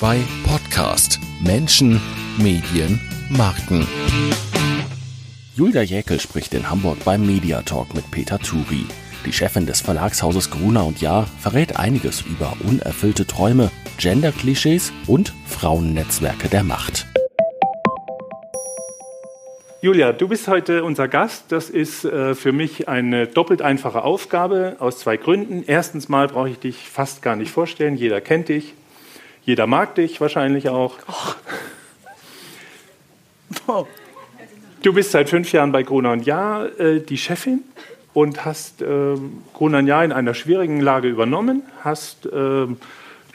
2 Podcast Menschen, Medien, Marken. Julia Jäkel spricht in Hamburg beim Mediatalk mit Peter Turi. Die Chefin des Verlagshauses Gruner und Jahr verrät einiges über unerfüllte Träume, Gender-Klischees und Frauennetzwerke der Macht. Julia, du bist heute unser Gast. Das ist äh, für mich eine doppelt einfache Aufgabe aus zwei Gründen. Erstens mal brauche ich dich fast gar nicht vorstellen. Jeder kennt dich. Jeder mag dich wahrscheinlich auch. Oh. Du bist seit fünf Jahren bei Gruner und Jahr äh, die Chefin und hast äh, Gruner und Jahr in einer schwierigen Lage übernommen, hast äh,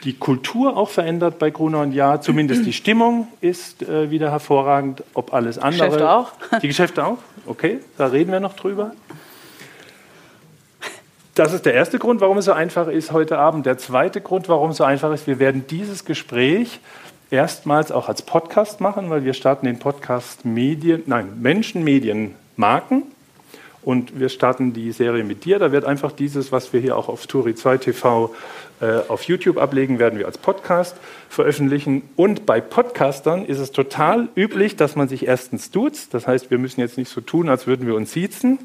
die Kultur auch verändert bei Gruner und Jahr. Zumindest die Stimmung ist äh, wieder hervorragend. Ob alles andere. Geschäfte auch. Die Geschäfte auch? Okay, da reden wir noch drüber. Das ist der erste Grund, warum es so einfach ist heute Abend. Der zweite Grund, warum es so einfach ist, wir werden dieses Gespräch erstmals auch als Podcast machen, weil wir starten den Podcast Medien, nein, Menschen, Medien, Marken. Und wir starten die Serie mit dir. Da wird einfach dieses, was wir hier auch auf Turi 2 TV äh, auf YouTube ablegen, werden wir als Podcast veröffentlichen. Und bei Podcastern ist es total üblich, dass man sich erstens duzt. Das heißt, wir müssen jetzt nicht so tun, als würden wir uns siezen.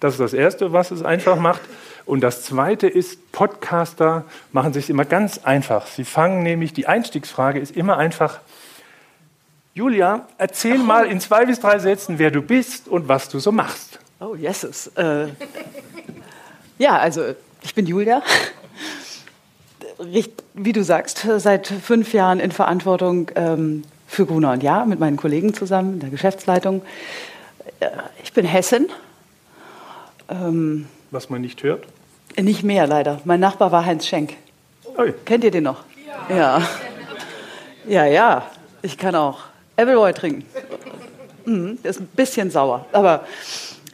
Das ist das Erste, was es einfach macht. Und das Zweite ist, Podcaster machen sich immer ganz einfach. Sie fangen nämlich, die Einstiegsfrage ist immer einfach, Julia, erzähl mal in zwei bis drei Sätzen, wer du bist und was du so machst. Oh, yeses. Äh, ja, also ich bin Julia. Wie du sagst, seit fünf Jahren in Verantwortung ähm, für Gruner und Jahr mit meinen Kollegen zusammen in der Geschäftsleitung. Äh, ich bin Hessen. Ähm, was man nicht hört? Nicht mehr, leider. Mein Nachbar war Heinz Schenk. Oi. Kennt ihr den noch? Ja. ja. Ja, ja. Ich kann auch Appleboy trinken. Mhm, ist ein bisschen sauer. Aber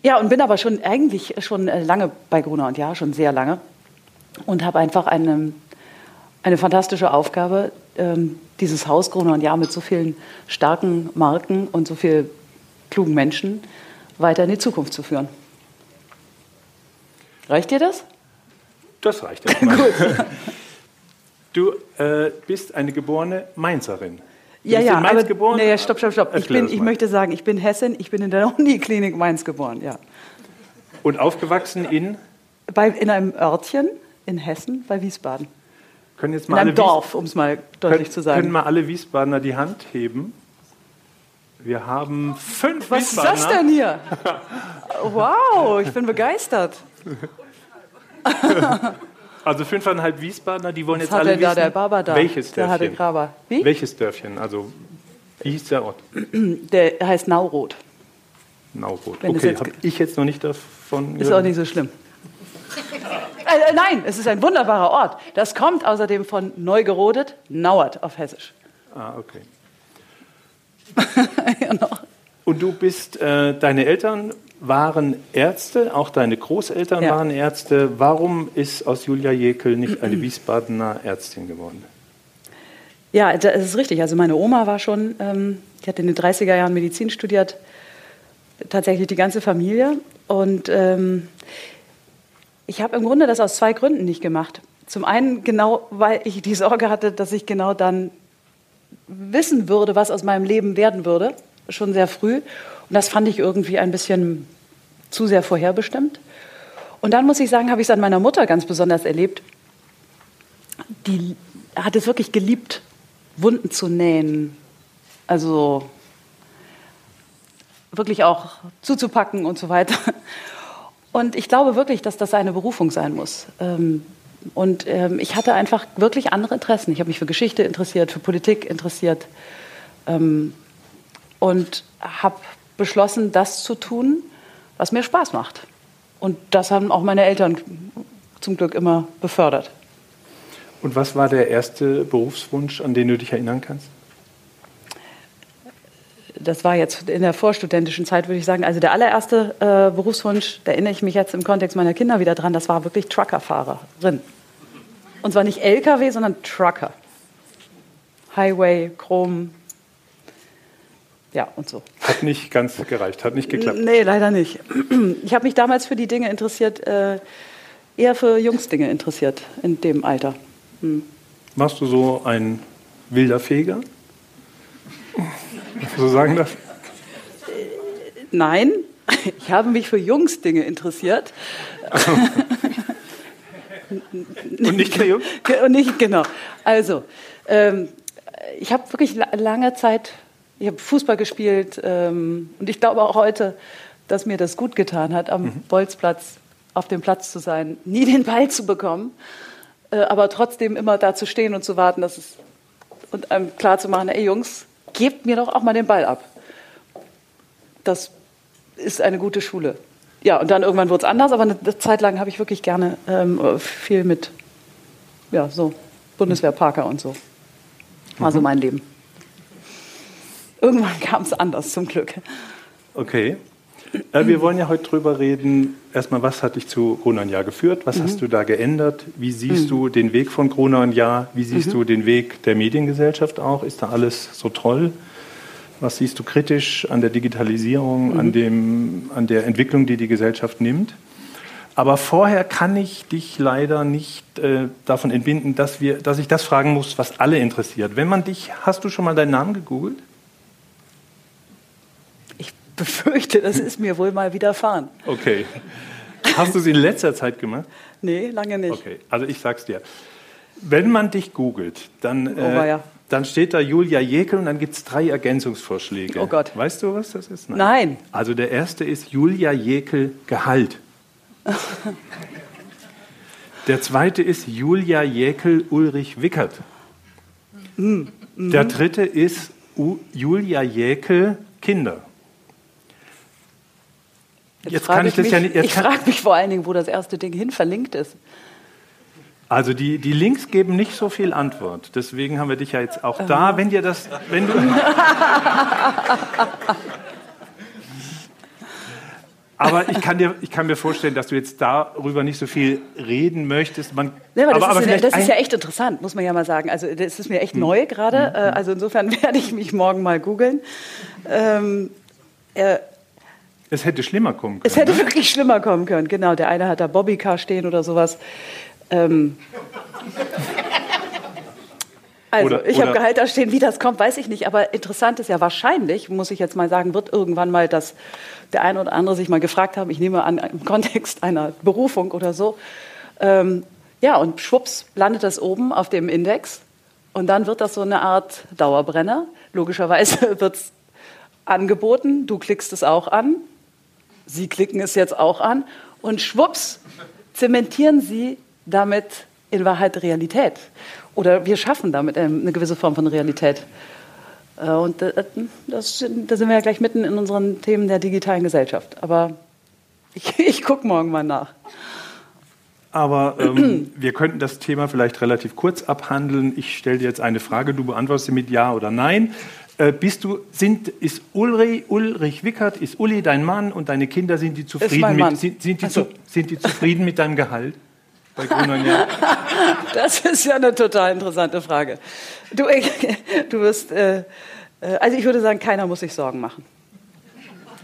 ja, und bin aber schon eigentlich schon lange bei Gruner und Ja, schon sehr lange. Und habe einfach eine, eine fantastische Aufgabe, ähm, dieses Haus Gruner und Ja mit so vielen starken Marken und so vielen klugen Menschen weiter in die Zukunft zu führen. Reicht dir das? Das reicht erstmal. Gut. Du äh, bist eine geborene Mainzerin. Du ja, ja, aber geboren? Nee, stopp, stopp, stopp. Ich, bin, ich möchte sagen, ich bin Hessin, ich bin in der Uniklinik Mainz geboren, ja. Und aufgewachsen in? Bei, in einem Örtchen in Hessen bei Wiesbaden. Können jetzt mal in einem Dorf, um es mal deutlich können, zu sagen. Können mal alle Wiesbadener die Hand heben? Wir haben fünf Was Wiesbadener. Was ist das denn hier? wow, ich bin begeistert. also fünfeinhalb Wiesbadener, die wollen Was jetzt alle wissen, der Baba da? welches der Dörfchen? Graber. Wie? Welches Dörfchen? Also wie hieß der Ort? Der heißt Nauroth. Nauroth. Okay, habe ich jetzt noch nicht davon Ist auch nicht so schlimm. äh, äh, nein, es ist ein wunderbarer Ort. Das kommt außerdem von Neugerodet, Nauert auf Hessisch. Ah, okay. genau. Und du bist, äh, deine Eltern waren Ärzte, auch deine Großeltern ja. waren Ärzte. Warum ist aus Julia Jekel nicht eine Wiesbadener Ärztin geworden? Ja, das ist richtig. Also meine Oma war schon, ähm, die hat in den 30er Jahren Medizin studiert, tatsächlich die ganze Familie. Und ähm, ich habe im Grunde das aus zwei Gründen nicht gemacht. Zum einen genau, weil ich die Sorge hatte, dass ich genau dann wissen würde, was aus meinem Leben werden würde, schon sehr früh. Und das fand ich irgendwie ein bisschen zu sehr vorherbestimmt. Und dann muss ich sagen, habe ich es an meiner Mutter ganz besonders erlebt. Die hat es wirklich geliebt, Wunden zu nähen. Also wirklich auch zuzupacken und so weiter. Und ich glaube wirklich, dass das eine Berufung sein muss. Ähm, und ähm, ich hatte einfach wirklich andere Interessen. Ich habe mich für Geschichte interessiert, für Politik interessiert ähm, und habe beschlossen, das zu tun, was mir Spaß macht. Und das haben auch meine Eltern zum Glück immer befördert. Und was war der erste Berufswunsch, an den du dich erinnern kannst? Das war jetzt in der vorstudentischen Zeit, würde ich sagen. Also der allererste äh, Berufswunsch, da erinnere ich mich jetzt im Kontext meiner Kinder wieder dran, das war wirklich Truckerfahrerin. Und zwar nicht LKW, sondern Trucker. Highway, Chrom, ja, und so. Hat nicht ganz gereicht, hat nicht geklappt. Nee, leider nicht. Ich habe mich damals für die Dinge interessiert, äh, eher für Jungsdinge interessiert in dem Alter. Hm. Warst du so ein wilder Feger? So sagen das? Nein, ich habe mich für Jungsdinge interessiert. Und nicht der Jungs? Und nicht, genau. Also, ähm, ich habe wirklich lange Zeit, ich habe Fußball gespielt ähm, und ich glaube auch heute, dass mir das gut getan hat, am mhm. Bolzplatz auf dem Platz zu sein, nie den Ball zu bekommen, äh, aber trotzdem immer da zu stehen und zu warten, dass es und einem klar zu machen, ey Jungs, gebt mir doch auch mal den Ball ab. Das ist eine gute Schule. Ja, und dann irgendwann wurde es anders, aber eine Zeit lang habe ich wirklich gerne ähm, viel mit, ja, so Bundeswehr, Parker und so. War mhm. so mein Leben. Irgendwann kam es anders, zum Glück. Okay. Äh, wir wollen ja heute drüber reden. Erstmal, was hat dich zu Jahr geführt? Was mhm. hast du da geändert? Wie siehst mhm. du den Weg von Jahr? Wie siehst mhm. du den Weg der Mediengesellschaft auch? Ist da alles so toll? Was siehst du kritisch an der Digitalisierung, an, mhm. dem, an der Entwicklung, die die Gesellschaft nimmt? Aber vorher kann ich dich leider nicht äh, davon entbinden, dass, wir, dass ich das fragen muss, was alle interessiert. Wenn man dich, hast du schon mal deinen Namen gegoogelt? Befürchte, das ist mir wohl mal widerfahren. Okay. Hast du es in letzter Zeit gemacht? Nee, lange nicht. Okay, also ich sag's dir. Wenn man dich googelt, dann, oh, äh, ja. dann steht da Julia Jekel und dann gibt es drei Ergänzungsvorschläge. Oh Gott. Weißt du, was das ist? Nein. Nein. Also der erste ist Julia Jekel Gehalt. der zweite ist Julia Jekel Ulrich Wickert. Mm, mm. Der dritte ist U Julia Jekel Kinder. Jetzt, jetzt kann ich, das mich, ja nicht. ich frage mich vor allen Dingen, wo das erste Ding hin verlinkt ist. Also die, die Links geben nicht so viel Antwort. Deswegen haben wir dich ja jetzt auch da. Wenn dir das, wenn du aber ich kann, dir, ich kann mir vorstellen, dass du jetzt darüber nicht so viel reden möchtest. Man, ja, aber das, aber, ist, aber das ist, ja echt interessant, muss man ja mal sagen. Also das ist mir echt hm. neu gerade. Hm. Äh, also insofern werde ich mich morgen mal googeln. Ähm, äh, es hätte schlimmer kommen können. Es hätte ne? wirklich schlimmer kommen können, genau. Der eine hat da Bobbycar stehen oder sowas. Ähm, also, oder, ich habe Gehalt da stehen, wie das kommt, weiß ich nicht. Aber interessant ist ja wahrscheinlich, muss ich jetzt mal sagen, wird irgendwann mal, dass der eine oder andere sich mal gefragt haben, ich nehme an, im Kontext einer Berufung oder so. Ähm, ja, und schwupps landet das oben auf dem Index. Und dann wird das so eine Art Dauerbrenner. Logischerweise wird es angeboten, du klickst es auch an, Sie klicken es jetzt auch an und schwupps zementieren Sie damit in Wahrheit Realität. Oder wir schaffen damit eine gewisse Form von Realität. Äh, und äh, das, da sind wir ja gleich mitten in unseren Themen der digitalen Gesellschaft. Aber ich, ich gucke morgen mal nach. Aber ähm, wir könnten das Thema vielleicht relativ kurz abhandeln. Ich stelle dir jetzt eine Frage, du beantwortest sie mit Ja oder Nein. Äh, bist du, sind, ist Ulrich, Ulrich Wickert, ist Uli dein Mann und deine Kinder, sind die zufrieden, mit, sind, sind, die, also. sind die zufrieden mit deinem Gehalt? Bei das ist ja eine total interessante Frage. Du, du wirst, äh, äh, also ich würde sagen, keiner muss sich Sorgen machen.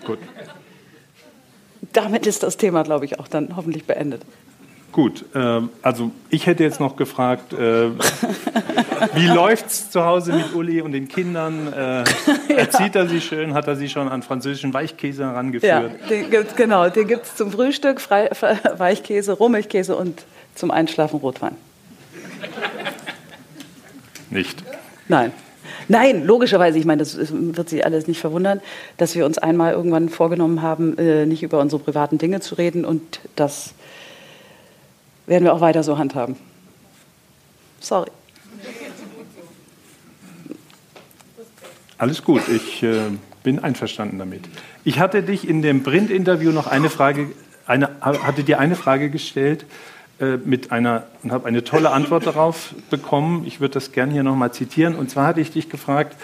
Gut. Damit ist das Thema, glaube ich, auch dann hoffentlich beendet. Gut, äh, also ich hätte jetzt noch gefragt, äh, wie läuft's zu Hause mit Uli und den Kindern? Äh, erzieht er sie schön? Hat er sie schon an französischen Weichkäse herangeführt? Ja, den gibt's, genau, den gibt es zum Frühstück, Frei, Weichkäse, Rohmilchkäse und zum Einschlafen Rotwein. Nicht? Nein. Nein, logischerweise, ich meine, das wird Sie alles nicht verwundern, dass wir uns einmal irgendwann vorgenommen haben, äh, nicht über unsere privaten Dinge zu reden und das werden wir auch weiter so handhaben. Sorry. Alles gut, ich äh, bin einverstanden damit. Ich hatte dich in dem Print-Interview noch eine Frage, eine, hatte dir eine Frage gestellt äh, mit einer und habe eine tolle Antwort darauf bekommen. Ich würde das gerne hier nochmal zitieren. Und zwar hatte ich dich gefragt,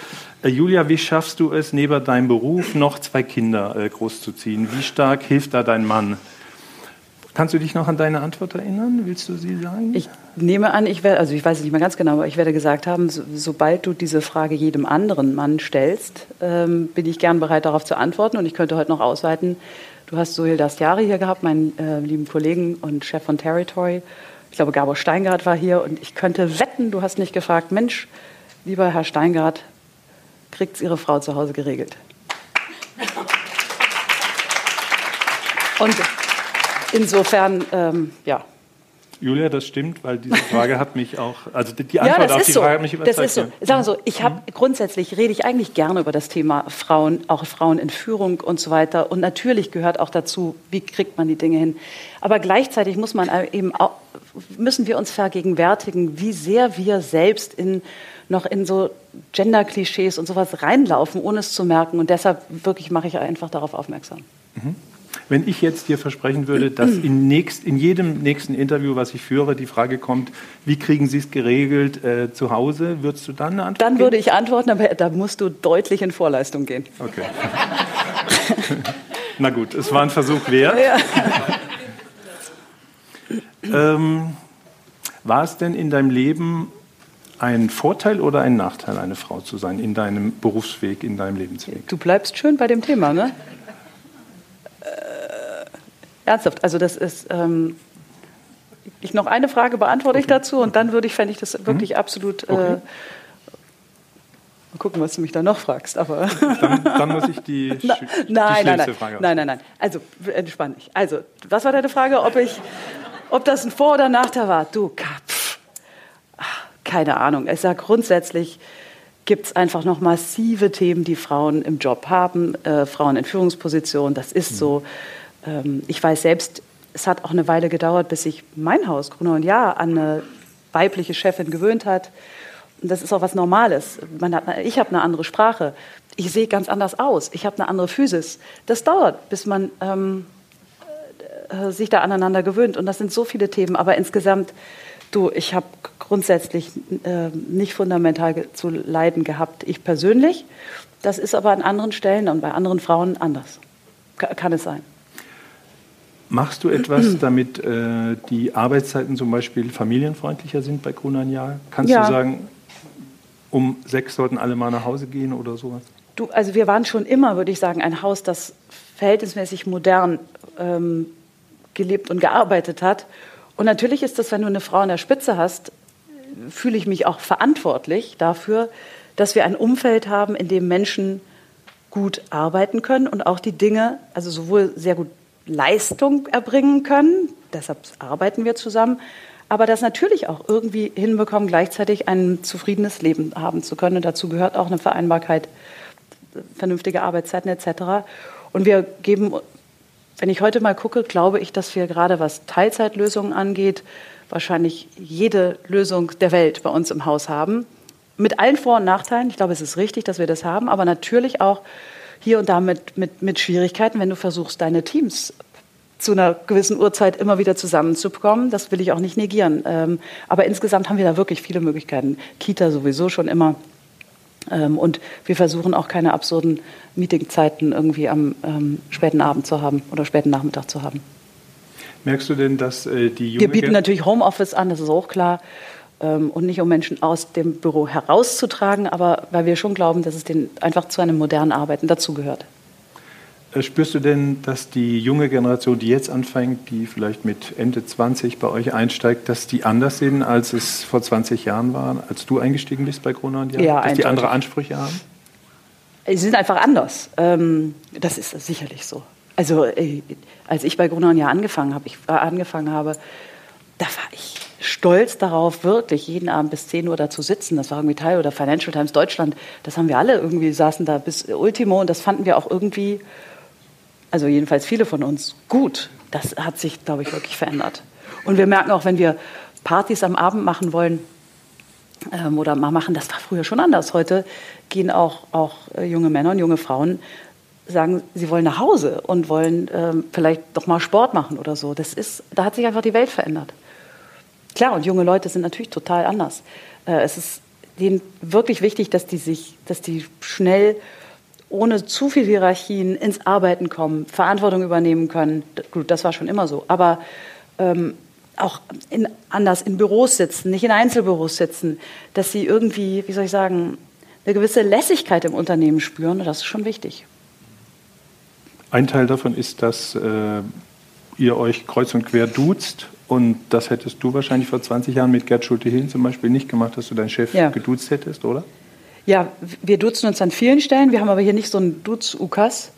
äh, Julia, wie schaffst du es, neben deinem Beruf noch zwei Kinder äh, großzuziehen? Wie stark hilft da dein Mann? Kannst du dich noch an deine Antwort erinnern? Willst du sie sagen? Ich nehme an, ich werde, also ich weiß es nicht mehr ganz genau, aber ich werde gesagt haben, so, sobald du diese Frage jedem anderen Mann stellst, ähm, bin ich gern bereit, darauf zu antworten. Und ich könnte heute noch ausweiten. Du hast Sohil Dastiari hier gehabt, meinen äh, lieben Kollegen und Chef von Territory. Ich glaube, Gabor Steingart war hier und ich könnte wetten, du hast nicht gefragt, Mensch, lieber Herr Steingart, kriegt es Ihre Frau zu Hause geregelt? Und insofern, ähm, ja. Julia, das stimmt, weil diese Frage hat mich auch, also die Antwort ja, auf die so. Frage hat mich überzeugt. Das ist so. Sagen so, ich habe mhm. grundsätzlich rede ich eigentlich gerne über das Thema Frauen, auch Frauen in Führung und so weiter. Und natürlich gehört auch dazu, wie kriegt man die Dinge hin. Aber gleichzeitig muss man eben auch, müssen wir uns vergegenwärtigen, wie sehr wir selbst in noch in so Gender-Klischees und sowas reinlaufen, ohne es zu merken. Und deshalb wirklich mache ich einfach darauf aufmerksam. Mhm. Wenn ich jetzt dir versprechen würde, dass in, nächst, in, jedem nächsten Interview, was ich führe, die Frage kommt, wie kriegen Sie es geregelt äh, zu Hause, würdest du dann eine Antwort Dann würde ich antworten, aber da musst du deutlich in Vorleistung gehen. Okay. Na gut, es war ein Versuch wert. Ja. ähm, war es denn in deinem Leben ein Vorteil oder ein Nachteil, eine Frau zu sein in deinem Berufsweg, in deinem Lebensweg? Du bleibst schön bei dem Thema, ne? Ernsthaft, also das ist. Ähm, ich noch eine Frage beantworte okay. ich dazu und dann würde ich, fände ich das mhm. wirklich mhm. absolut. Äh, okay. mal gucken, was du mich da noch fragst. Aber dann, dann muss ich die, Na, die nein, nein, nein, Frage Nein, nein, nein. Also entspann dich. Also, was war deine Frage? Ob ich, ob das ein Vor- oder Nachteil war? Du, pff, keine Ahnung. Ich sage grundsätzlich gibt es einfach noch massive Themen, die Frauen im Job haben, äh, Frauen in Führungspositionen. Das ist mhm. so. Ähm, ich weiß selbst, es hat auch eine Weile gedauert, bis sich mein Haus, Gruner und Ja, an eine weibliche Chefin gewöhnt hat. Und das ist auch was Normales. Hat, ich habe eine andere Sprache. Ich sehe ganz anders aus. Ich habe eine andere Physis. Das dauert, bis man ähm, äh, sich da aneinander gewöhnt. Und das sind so viele Themen. Aber insgesamt, du, ich habe grundsätzlich äh, nicht fundamental zu leiden gehabt. Ich persönlich. Das ist aber an anderen Stellen und bei anderen Frauen anders. Kann es sein. Machst du etwas, damit äh, die Arbeitszeiten zum Beispiel familienfreundlicher sind bei Grunan Jahr? Kannst ja. du sagen, um sechs sollten alle mal nach Hause gehen oder sowas? Du, also wir waren schon immer, würde ich sagen, ein Haus, das verhältnismäßig modern ähm, gelebt und gearbeitet hat. Und natürlich ist das, wenn du eine Frau in der Spitze hast, fühle ich mich auch verantwortlich dafür, dass wir ein Umfeld haben, in dem Menschen gut arbeiten können und auch die Dinge, also sowohl sehr gut Leistung erbringen können. Deshalb arbeiten wir zusammen. Aber das natürlich auch irgendwie hinbekommen, gleichzeitig ein zufriedenes Leben haben zu können. Und dazu gehört auch eine Vereinbarkeit, vernünftige Arbeitszeiten etc. Und wir geben, wenn ich heute mal gucke, glaube ich, dass wir gerade was Teilzeitlösungen angeht, wahrscheinlich jede Lösung der Welt bei uns im Haus haben. Mit allen Vor- und Nachteilen. Ich glaube, es ist richtig, dass wir das haben, aber natürlich auch hier und da mit, mit, mit Schwierigkeiten, wenn du versuchst, deine Teams zu einer gewissen Uhrzeit immer wieder zusammenzubekommen. Das will ich auch nicht negieren. Ähm, aber insgesamt haben wir da wirklich viele Möglichkeiten. Kita sowieso schon immer. Ähm, und wir versuchen auch keine absurden Meetingzeiten irgendwie am ähm, späten Abend zu haben oder späten Nachmittag zu haben. Merkst du denn, dass äh, die junge Wir bieten natürlich Homeoffice an, das ist auch klar. Ähm, und nicht um Menschen aus dem Büro herauszutragen, aber weil wir schon glauben, dass es den einfach zu einem modernen Arbeiten dazugehört. Äh, spürst du denn, dass die junge Generation, die jetzt anfängt, die vielleicht mit Ende 20 bei euch einsteigt, dass die anders sind, als es vor 20 Jahren war, als du eingestiegen bist bei Corona und Ja? ja dass die andere Ansprüche haben? Sie sind einfach anders. Ähm, das ist sicherlich so. Also äh, als ich bei Gruner und Jahr angefangen habe, ich angefangen habe, da war ich stolz darauf, wirklich jeden Abend bis 10 Uhr da zu sitzen. Das war irgendwie Teil oder Financial Times Deutschland. Das haben wir alle irgendwie, saßen da bis Ultimo und das fanden wir auch irgendwie, also jedenfalls viele von uns, gut. Das hat sich, glaube ich, wirklich verändert. Und wir merken auch, wenn wir Partys am Abend machen wollen ähm, oder mal machen, das war früher schon anders. Heute gehen auch, auch äh, junge Männer und junge Frauen sagen, sie wollen nach Hause und wollen ähm, vielleicht doch mal Sport machen oder so. Das ist, da hat sich einfach die Welt verändert. Klar, und junge Leute sind natürlich total anders. Äh, es ist denen wirklich wichtig, dass die sich, dass die schnell ohne zu viel Hierarchien ins Arbeiten kommen, Verantwortung übernehmen können. Gut, das war schon immer so. Aber ähm, auch in, anders in Büros sitzen, nicht in Einzelbüros sitzen, dass sie irgendwie, wie soll ich sagen, eine gewisse Lässigkeit im Unternehmen spüren. das ist schon wichtig. Ein Teil davon ist, dass äh, ihr euch kreuz und quer duzt Und das hättest du wahrscheinlich vor 20 Jahren mit Gerd Schulte-Hillen zum Beispiel nicht gemacht, dass du deinen Chef ja. geduzt hättest, oder? Ja, wir duzen uns an vielen Stellen. Wir haben aber hier nicht so einen Duz-Ukas.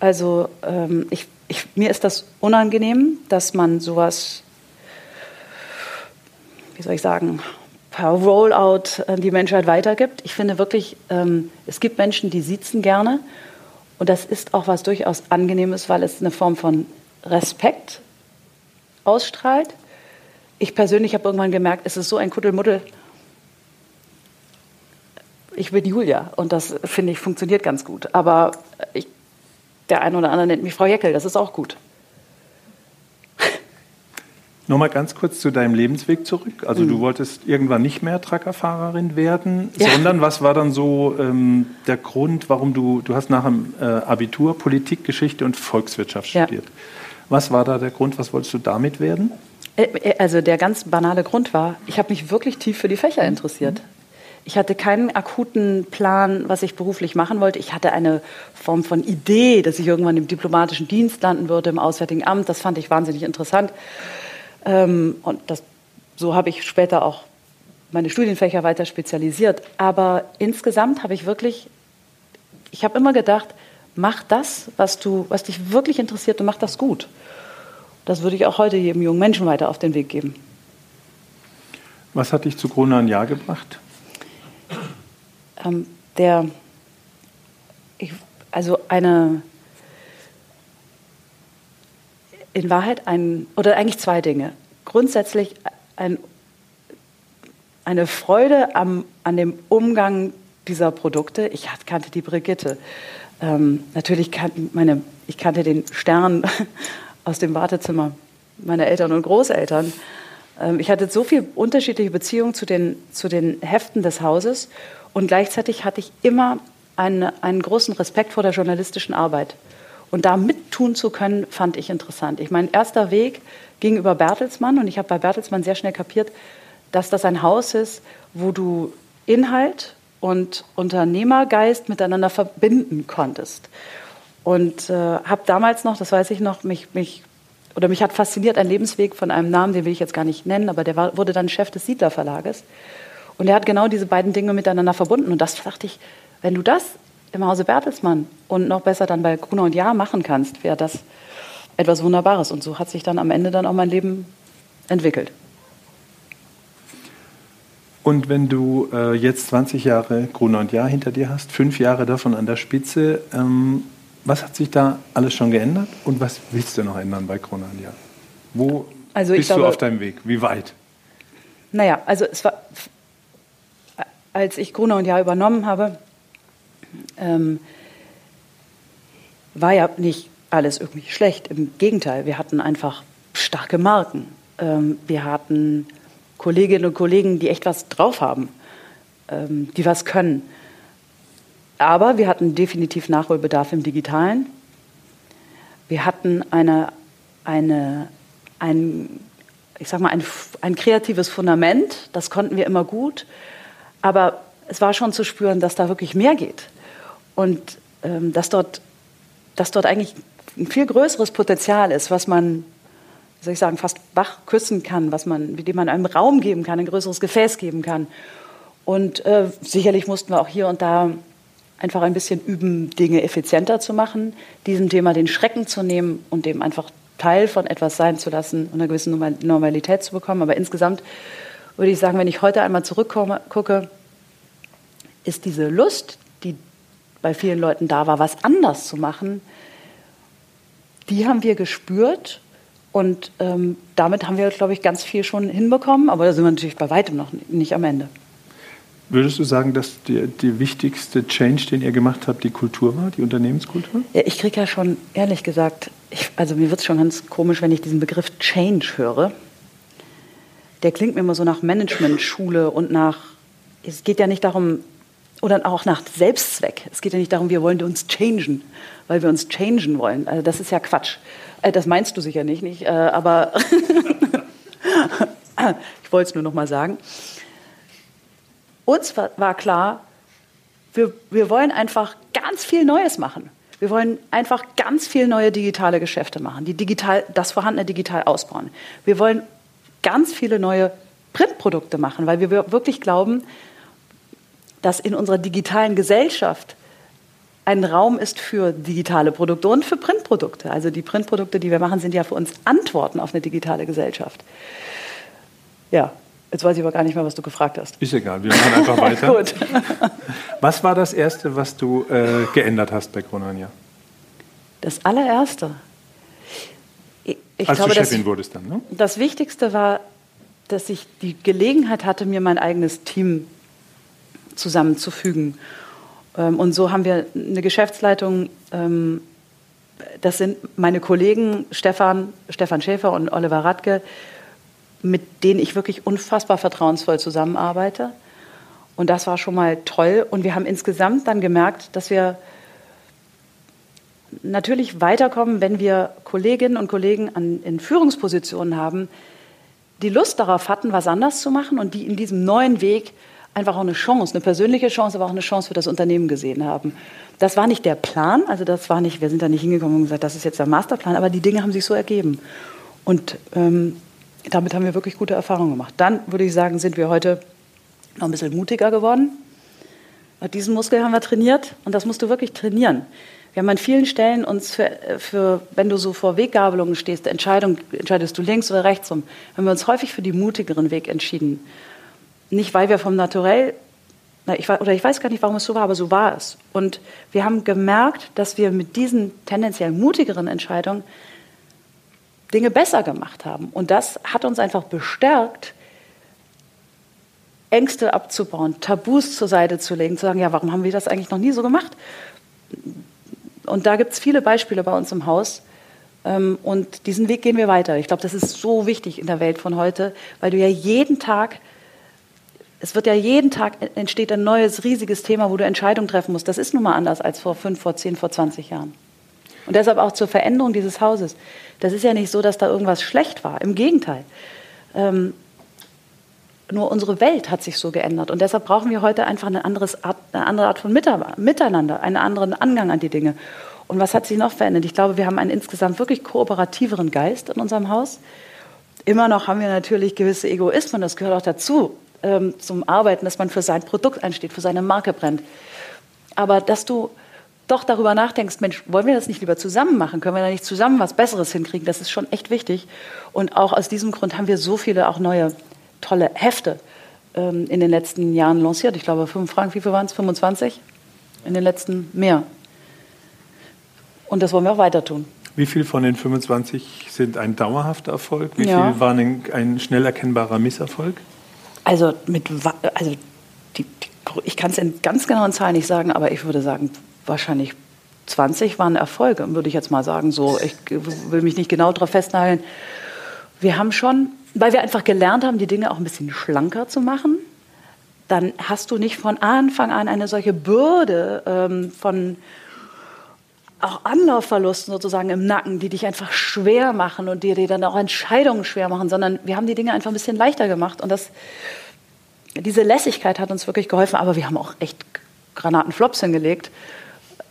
Also ähm, ich, ich, mir ist das unangenehm, dass man sowas, wie soll ich sagen, per Rollout an die Menschheit weitergibt. Ich finde wirklich, ähm, es gibt Menschen, die sitzen gerne. Und das ist auch was durchaus Angenehmes, weil es eine Form von Respekt ausstrahlt. Ich persönlich habe irgendwann gemerkt, es ist so ein Kuddelmuddel. Ich bin Julia und das finde ich funktioniert ganz gut. Aber ich, der eine oder andere nennt mich Frau Jeckel, das ist auch gut. Nochmal ganz kurz zu deinem Lebensweg zurück. Also mhm. du wolltest irgendwann nicht mehr Truckerfahrerin werden, ja. sondern was war dann so ähm, der Grund, warum du, du hast nach dem äh, Abitur Politik, Geschichte und Volkswirtschaft ja. Was war da der Grund? Was wolltest du damit werden? Äh, äh, also der ganz banale Grund war, ich habe mich wirklich tief für die Fächer interessiert. Ich hatte keinen akuten Plan, was ich beruflich machen wollte. Ich hatte eine Form von Idee, dass ich irgendwann im diplomatischen Dienst landen würde, im Auswärtigen Amt. Das fand ich wahnsinnig interessant. Ähm, und das, so habe ich später auch meine Studienfächer weiter spezialisiert. Aber insgesamt habe ich wirklich, ich habe immer gedacht, mach das, was, du, was dich wirklich interessiert und mach das gut. Das würde ich auch heute jedem jungen Menschen weiter auf den Weg geben. Was hat dich zu Corona ein Jahr gebracht? Ähm, der, ich, also eine, in Wahrheit ein, oder eigentlich zwei Dinge. Grundsätzlich ein, eine Freude am, an dem Umgang dieser Produkte. Ich kannte die Brigitte. Ähm, natürlich kannte meine, ich kannte den Stern aus dem Wartezimmer meiner Eltern und Großeltern. Ähm, ich hatte so viele unterschiedliche Beziehungen zu den, zu den Heften des Hauses und gleichzeitig hatte ich immer eine, einen großen Respekt vor der journalistischen Arbeit. Und da mittun zu können, fand ich interessant. Ich mein erster Weg ging über Bertelsmann und ich habe bei Bertelsmann sehr schnell kapiert, dass das ein Haus ist, wo du Inhalt und Unternehmergeist miteinander verbinden konntest. Und äh, habe damals noch, das weiß ich noch, mich, mich oder mich hat fasziniert ein Lebensweg von einem Namen, den will ich jetzt gar nicht nennen, aber der war, wurde dann Chef des Siedler Verlages. Und er hat genau diese beiden Dinge miteinander verbunden. Und das dachte ich, wenn du das im Hause Bertelsmann und noch besser dann bei Gruner und Jahr machen kannst, wäre das etwas Wunderbares. Und so hat sich dann am Ende dann auch mein Leben entwickelt. Und wenn du äh, jetzt 20 Jahre Gruner und Jahr hinter dir hast, fünf Jahre davon an der Spitze, ähm, was hat sich da alles schon geändert und was willst du noch ändern bei Gruner und Jahr? Wo also bist glaube, du auf deinem Weg? Wie weit? Naja, also es war, als ich Gruner und Jahr übernommen habe, ähm, war ja nicht alles irgendwie schlecht. Im Gegenteil, wir hatten einfach starke Marken. Ähm, wir hatten Kolleginnen und Kollegen, die echt was drauf haben, ähm, die was können. Aber wir hatten definitiv Nachholbedarf im Digitalen. Wir hatten eine, eine, ein, ich sag mal, ein, ein kreatives Fundament, das konnten wir immer gut. Aber es war schon zu spüren, dass da wirklich mehr geht. Und ähm, dass, dort, dass dort eigentlich ein viel größeres Potenzial ist, was man soll ich sagen, fast wach küssen kann, was man, dem man einem Raum geben kann, ein größeres Gefäß geben kann. Und äh, sicherlich mussten wir auch hier und da einfach ein bisschen üben, Dinge effizienter zu machen, diesem Thema den Schrecken zu nehmen und dem einfach Teil von etwas sein zu lassen und eine gewisse Normalität zu bekommen. Aber insgesamt würde ich sagen, wenn ich heute einmal zurückgucke, ist diese Lust, die bei vielen Leuten da war, was anders zu machen, die haben wir gespürt und ähm, damit haben wir, glaube ich, ganz viel schon hinbekommen, aber da sind wir natürlich bei weitem noch nicht am Ende. Würdest du sagen, dass der, der wichtigste Change, den ihr gemacht habt, die Kultur war, die Unternehmenskultur? Ja, ich kriege ja schon, ehrlich gesagt, ich, also mir wird es schon ganz komisch, wenn ich diesen Begriff Change höre. Der klingt mir immer so nach Management-Schule und nach, es geht ja nicht darum, oder auch nach Selbstzweck. Es geht ja nicht darum, wir wollen uns changen, weil wir uns changen wollen. Also das ist ja Quatsch. Äh, das meinst du sicher nicht, nicht? Äh, aber ich wollte es nur noch mal sagen. Uns war klar, wir, wir wollen einfach ganz viel Neues machen. Wir wollen einfach ganz viel neue digitale Geschäfte machen, die digital, das vorhandene digital ausbauen. Wir wollen ganz viele neue Printprodukte machen, weil wir wirklich glauben, dass in unserer digitalen Gesellschaft ein Raum ist für digitale Produkte und für Printprodukte. Also die Printprodukte, die wir machen, sind ja für uns Antworten auf eine digitale Gesellschaft. Ja, jetzt weiß ich aber gar nicht mehr, was du gefragt hast. Ist egal, wir machen einfach weiter. Gut. was war das Erste, was du äh, geändert hast bei Kronania? Das allererste. Ich, ich Als glaube, du Chefin das, wurdest dann, ne? Das Wichtigste war, dass ich die Gelegenheit hatte, mir mein eigenes Team zusammenzufügen. Ähm, und so haben wir eine Geschäftsleitung. Ähm, das sind meine Kollegen Stefan, Stefan Schäfer und Oliver Radke, mit denen ich wirklich unfassbar vertrauensvoll zusammenarbeite. Und das war schon mal toll. Und wir haben insgesamt dann gemerkt, dass wir natürlich weiterkommen, wenn wir Kolleginnen und Kollegen an, in Führungspositionen haben, die Lust darauf hatten, was anders zu machen und die in diesem neuen Weg einfach auch eine Chance, eine persönliche Chance, aber auch eine Chance für das Unternehmen gesehen haben. Das war nicht der Plan, also das war nicht, wir sind da nicht hingekommen und gesagt, das ist jetzt der Masterplan, aber die Dinge haben sich so ergeben. Und ähm, damit haben wir wirklich gute Erfahrungen gemacht. Dann würde ich sagen, sind wir heute noch ein bisschen mutiger geworden. Diesen Muskel haben wir trainiert und das musst du wirklich trainieren. Wir haben an vielen Stellen uns für, für wenn du so vor Weggabelungen stehst, Entscheidung, entscheidest du links oder rechts rum, haben wir uns häufig für die mutigeren Weg entschieden. Nicht, weil wir vom Naturell, na, ich, oder ich weiß gar nicht, warum es so war, aber so war es. Und wir haben gemerkt, dass wir mit diesen tendenziell mutigeren Entscheidungen Dinge besser gemacht haben. Und das hat uns einfach bestärkt, Ängste abzubauen, Tabus zur Seite zu legen, zu sagen, ja, warum haben wir das eigentlich noch nie so gemacht? Und da gibt es viele Beispiele bei uns im Haus. Ähm, und diesen Weg gehen wir weiter. Ich glaube, das ist so wichtig in der Welt von heute, weil du ja jeden Tag es wird ja jeden Tag entsteht ein neues, riesiges Thema, wo du Entscheidungen treffen musst. Das ist nun mal anders als vor fünf, vor zehn, vor 20 Jahren. Und deshalb auch zur Veränderung dieses Hauses. Das ist ja nicht so, dass da irgendwas schlecht war. Im Gegenteil. Ähm, nur unsere Welt hat sich so geändert. Und deshalb brauchen wir heute einfach eine, Art, eine andere Art von Miteinander, einen anderen Angang an die Dinge. Und was hat sich noch verändert? Ich glaube, wir haben einen insgesamt wirklich kooperativeren Geist in unserem Haus. Immer noch haben wir natürlich gewisse Egoismen, das gehört auch dazu ähm, zum Arbeiten, dass man für sein Produkt einsteht, für seine Marke brennt. Aber dass du doch darüber nachdenkst, Mensch, wollen wir das nicht lieber zusammen machen? Können wir da nicht zusammen was Besseres hinkriegen? Das ist schon echt wichtig. Und auch aus diesem Grund haben wir so viele auch neue tolle Hefte ähm, in den letzten Jahren lanciert. Ich glaube, fünf Franken, wie viel waren es? 25? In den letzten mehr. Und das wollen wir auch weiter tun. Wie viel von den 25 sind ein dauerhafter Erfolg? Wie ja. viel waren ein, ein schnell erkennbarer Misserfolg? Also, mit, also die, die, ich kann es in ganz genauen Zahlen nicht sagen, aber ich würde sagen, wahrscheinlich 20 waren Erfolge, würde ich jetzt mal sagen. So, ich will mich nicht genau darauf festnageln. Wir haben schon, weil wir einfach gelernt haben, die Dinge auch ein bisschen schlanker zu machen, dann hast du nicht von Anfang an eine solche Bürde ähm, von auch Anlaufverlusten sozusagen im Nacken, die dich einfach schwer machen und die dir dann auch Entscheidungen schwer machen, sondern wir haben die Dinge einfach ein bisschen leichter gemacht und das, diese Lässigkeit hat uns wirklich geholfen, aber wir haben auch echt Granatenflops hingelegt.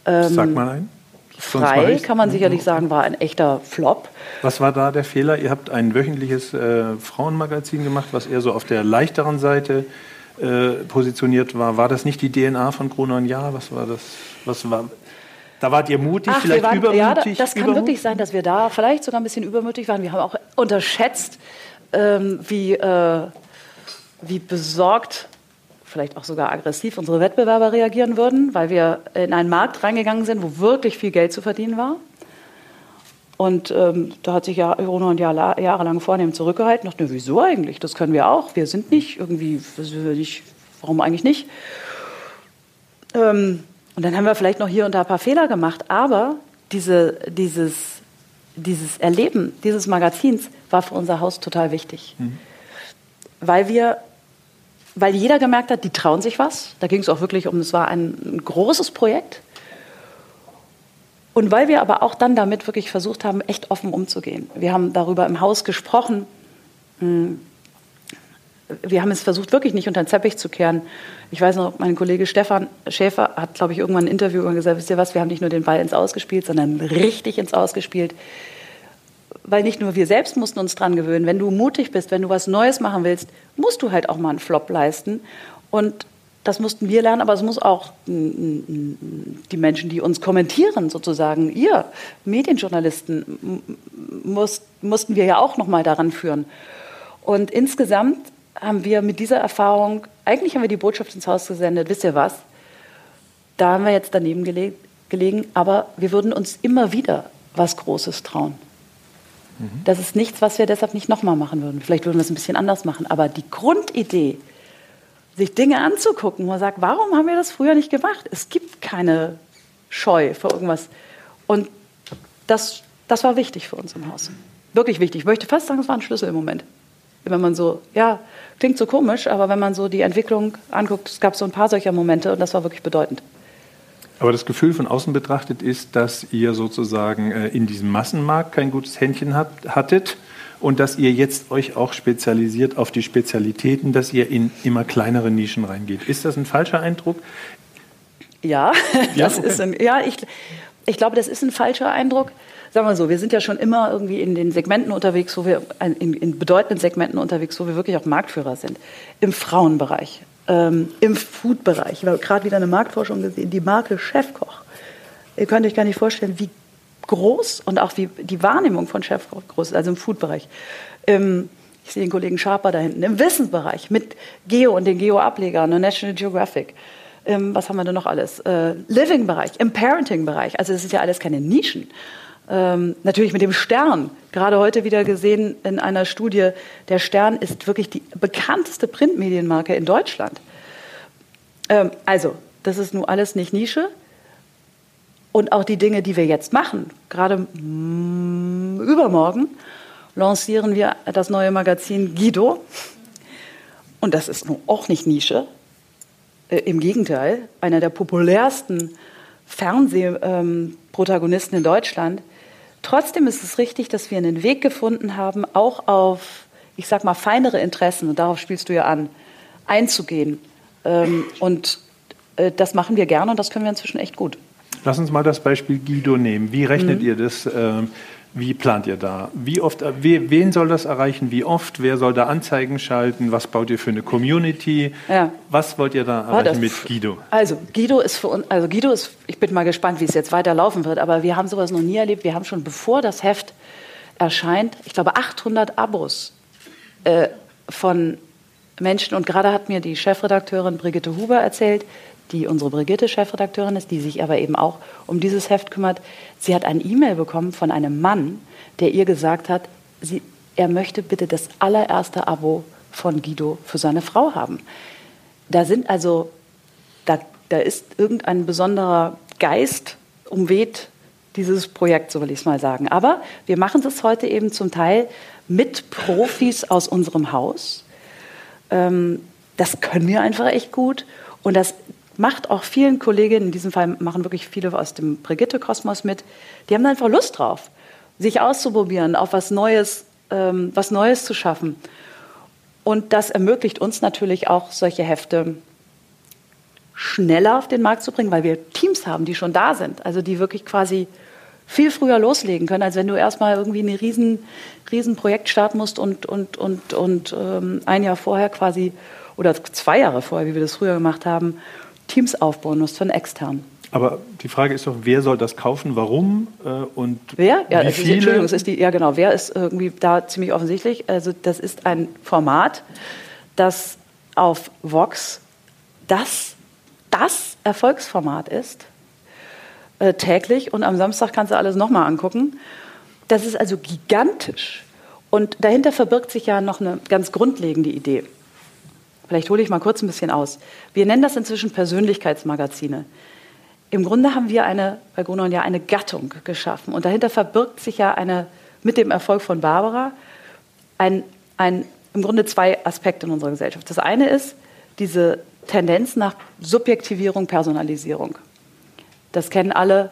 Ähm, Sag mal ein. Frei, kann man sicherlich sagen, war ein echter Flop. Was war da der Fehler? Ihr habt ein wöchentliches äh, Frauenmagazin gemacht, was eher so auf der leichteren Seite äh, positioniert war. War das nicht die DNA von Krone und Jahr? Was war das? Was war, da wart ihr mutig, Ach, vielleicht waren, übermütig? Ja, das kann übermütig? wirklich sein, dass wir da vielleicht sogar ein bisschen übermütig waren. Wir haben auch unterschätzt, ähm, wie, äh, wie besorgt, vielleicht auch sogar aggressiv unsere Wettbewerber reagieren würden, weil wir in einen Markt reingegangen sind, wo wirklich viel Geld zu verdienen war. Und ähm, da hat sich ja Corona und Jahr, jahrelang vornehm zurückgehalten. Ich dachte, wieso eigentlich? Das können wir auch. Wir sind nicht irgendwie, nicht, warum eigentlich nicht? Ähm, und dann haben wir vielleicht noch hier und da ein paar Fehler gemacht, aber diese, dieses, dieses Erleben dieses Magazins war für unser Haus total wichtig. Mhm. Weil wir weil jeder gemerkt hat, die trauen sich was. Da ging es auch wirklich um, es war ein, großes Projekt. Und weil wir aber auch dann damit wirklich versucht haben, echt offen umzugehen. Wir haben darüber im Haus gesprochen, hm, wir haben es versucht, wirklich nicht unter den Teppich zu kehren. Ich weiß noch, mein Kollege Stefan Schäfer hat, glaube ich, irgendwann ein Interview gesagt, wisst ihr was, wir haben nicht nur den Ball ins Ausgespielt, sondern richtig ins Ausgespielt. weil nicht nur wir selbst mussten uns dran gewöhnen. Wenn du mutig bist, wenn du was Neues machen willst, musst du halt auch mal einen Flop leisten. Und das mussten wir lernen, aber es muss auch die Menschen, die uns kommentieren, sozusagen, ihr Medienjournalisten, muss, mussten wir ja auch noch mal daran führen. Und insgesamt haben wir mit dieser Erfahrung, eigentlich haben wir die Botschaft ins Haus gesendet, wisst ihr was? Da haben wir jetzt daneben gelegen, gelegen aber wir würden uns immer wieder was Großes trauen. Mhm. Das ist nichts, was wir deshalb nicht nochmal machen würden. Vielleicht würden wir es ein bisschen anders machen, aber die Grundidee, sich Dinge anzugucken, wo man sagt, warum haben wir das früher nicht gemacht? Es gibt keine Scheu vor irgendwas. Und das, das war wichtig für uns im Haus. Wirklich wichtig. Ich möchte fast sagen, es war ein Schlüssel im Moment. Wenn man so, ja, klingt so komisch, aber wenn man so die Entwicklung anguckt, es gab so ein paar solcher Momente und das war wirklich bedeutend. Aber das Gefühl von außen betrachtet ist, dass ihr sozusagen äh, in diesem Massenmarkt kein gutes Händchen hattet und dass ihr jetzt euch auch spezialisiert auf die Spezialitäten, dass ihr in immer kleinere Nischen reingeht. Ist das ein falscher Eindruck? Ja, ja, das okay. ist ein, ja ich, ich glaube, das ist ein falscher Eindruck. Sagen wir so, wir sind ja schon immer irgendwie in den Segmenten unterwegs, wo wir in, in bedeutenden Segmenten unterwegs, wo wir wirklich auch Marktführer sind. Im Frauenbereich, ähm, im Foodbereich. Ich habe gerade wieder eine Marktforschung gesehen, die Marke Chefkoch. Ihr könnt euch gar nicht vorstellen, wie groß und auch wie die Wahrnehmung von Chefkoch groß ist, also im Foodbereich. Ähm, ich sehe den Kollegen Schaper da hinten, im Wissensbereich mit Geo und den Geo-Ablegern und National Geographic. Ähm, was haben wir denn noch alles? Äh, Living-Bereich, im Parenting-Bereich. Also das ist ja alles keine Nischen. Ähm, natürlich mit dem Stern. Gerade heute wieder gesehen in einer Studie, der Stern ist wirklich die bekannteste Printmedienmarke in Deutschland. Ähm, also, das ist nun alles nicht Nische. Und auch die Dinge, die wir jetzt machen, gerade übermorgen lancieren wir das neue Magazin Guido. Und das ist nun auch nicht Nische. Äh, Im Gegenteil, einer der populärsten Fernsehprotagonisten ähm, in Deutschland. Trotzdem ist es richtig, dass wir einen Weg gefunden haben, auch auf, ich sag mal, feinere Interessen, und darauf spielst du ja an, einzugehen. Ähm, und äh, das machen wir gerne und das können wir inzwischen echt gut. Lass uns mal das Beispiel Guido nehmen. Wie rechnet mhm. ihr das? Ähm, wie plant ihr da? Wie oft, äh, wen soll das erreichen? Wie oft? Wer soll da Anzeigen schalten? Was baut ihr für eine Community? Ja. Was wollt ihr da erreichen das, mit Guido? Also Guido ist für uns, also Guido ist, ich bin mal gespannt, wie es jetzt weiterlaufen wird, aber wir haben sowas noch nie erlebt. Wir haben schon bevor das Heft erscheint, ich glaube 800 Abos äh, von Menschen und gerade hat mir die Chefredakteurin Brigitte Huber erzählt, die unsere Brigitte Chefredakteurin ist, die sich aber eben auch um dieses Heft kümmert. Sie hat ein E-Mail bekommen von einem Mann, der ihr gesagt hat, sie, er möchte bitte das allererste Abo von Guido für seine Frau haben. Da sind also, da, da ist irgendein besonderer Geist umweht dieses Projekt, so will ich es mal sagen. Aber wir machen das heute eben zum Teil mit Profis aus unserem Haus. Ähm, das können wir einfach echt gut. Und das macht auch vielen Kolleginnen, in diesem Fall machen wirklich viele aus dem Brigitte-Kosmos mit, die haben einfach Lust drauf, sich auszuprobieren, auf was Neues, ähm, was Neues zu schaffen. Und das ermöglicht uns natürlich auch, solche Hefte schneller auf den Markt zu bringen, weil wir Teams haben, die schon da sind, also die wirklich quasi viel früher loslegen können, als wenn du erstmal irgendwie ein riesen, riesen Projekt starten musst und, und, und, und ähm, ein Jahr vorher quasi oder zwei Jahre vorher, wie wir das früher gemacht haben, Teams aufbauen musst von extern. Aber die Frage ist doch, wer soll das kaufen, warum äh, und wer? Ja, wie viele? Entschuldigung, es ist die, ja genau, wer ist irgendwie da ziemlich offensichtlich. Also das ist ein Format, das auf Vox das, das Erfolgsformat ist, äh, täglich und am Samstag kannst du alles nochmal angucken. Das ist also gigantisch. Und dahinter verbirgt sich ja noch eine ganz grundlegende Idee. Vielleicht hole ich mal kurz ein bisschen aus. Wir nennen das inzwischen Persönlichkeitsmagazine. Im Grunde haben wir eine, bei Grunon ja eine Gattung geschaffen. Und dahinter verbirgt sich ja eine, mit dem Erfolg von Barbara ein, ein, im Grunde zwei Aspekte in unserer Gesellschaft. Das eine ist diese Tendenz nach Subjektivierung, Personalisierung. Das kennen alle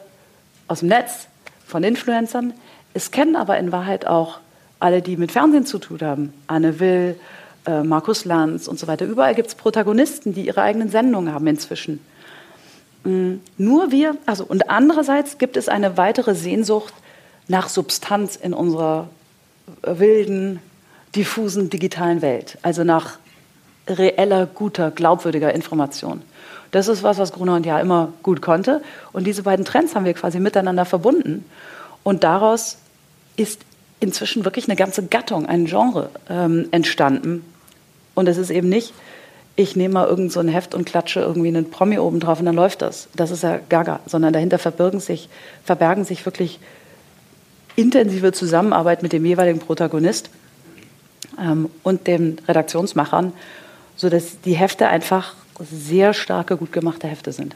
aus dem Netz, von Influencern. Es kennen aber in Wahrheit auch alle, die mit Fernsehen zu tun haben. Anne Will, äh, Markus Lanz und so weiter. Überall gibt es Protagonisten, die ihre eigenen Sendungen haben inzwischen. Mhm. Nur wir, also und andererseits gibt es eine weitere Sehnsucht nach Substanz in unserer wilden, diffusen digitalen Welt. Also nach reeller, guter, glaubwürdiger Information. Das ist was, was Gruner und Jahr immer gut konnte. Und diese beiden Trends haben wir quasi miteinander verbunden. Und daraus ist inzwischen wirklich eine ganze Gattung, ein Genre ähm, entstanden. Und es ist eben nicht, ich nehme mal irgend so ein Heft und klatsche irgendwie einen Promi oben drauf und dann läuft das. Das ist ja gaga, sondern dahinter verbergen sich, verbergen sich wirklich intensive Zusammenarbeit mit dem jeweiligen Protagonist ähm, und den Redaktionsmachern, sodass die Hefte einfach sehr starke, gut gemachte Hefte sind.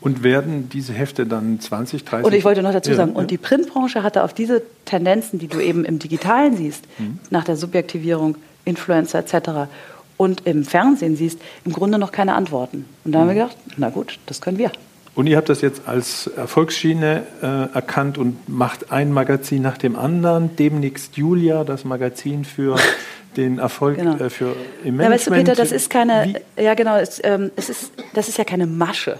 Und werden diese Hefte dann 20, 30? Und ich wollte noch dazu sagen, ja, und die Printbranche hatte auf diese Tendenzen, die du eben im Digitalen siehst, mhm. nach der Subjektivierung, Influencer etc. und im Fernsehen siehst, im Grunde noch keine Antworten. Und da haben wir mhm. gedacht, na gut, das können wir. Und ihr habt das jetzt als Erfolgsschiene äh, erkannt und macht ein Magazin nach dem anderen. Demnächst Julia, das Magazin für den Erfolg genau. äh, für im Management. Ja, weißt du, Peter, das ist keine, Wie? ja genau, es, ähm, es, ist, das ist ja keine Masche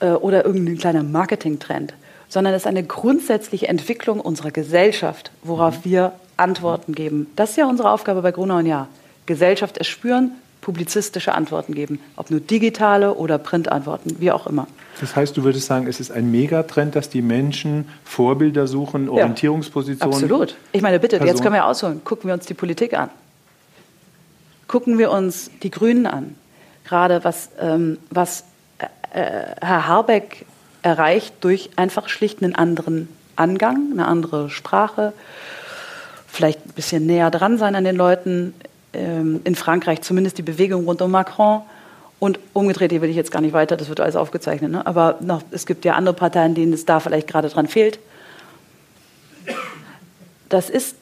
äh, oder irgendein kleiner Marketingtrend, sondern es ist eine grundsätzliche Entwicklung unserer Gesellschaft, worauf mhm. wir Antworten geben. Das ist ja unsere Aufgabe bei Gruner und Jahr. Gesellschaft erspüren, publizistische Antworten geben, ob nur digitale oder Printantworten, wie auch immer. Das heißt, du würdest sagen, es ist ein Megatrend, dass die Menschen Vorbilder suchen, Orientierungspositionen. Ja, absolut. Ich meine, bitte, Person. jetzt können wir ausholen. Gucken wir uns die Politik an. Gucken wir uns die Grünen an. Gerade was, ähm, was äh, äh, Herr Habeck erreicht durch einfach schlicht einen anderen Angang, eine andere Sprache, vielleicht ein bisschen näher dran sein an den Leuten. Ähm, in Frankreich zumindest die Bewegung rund um Macron und umgedreht, hier will ich jetzt gar nicht weiter, das wird alles aufgezeichnet. Ne? Aber noch, es gibt ja andere Parteien, denen es da vielleicht gerade dran fehlt. Das ist,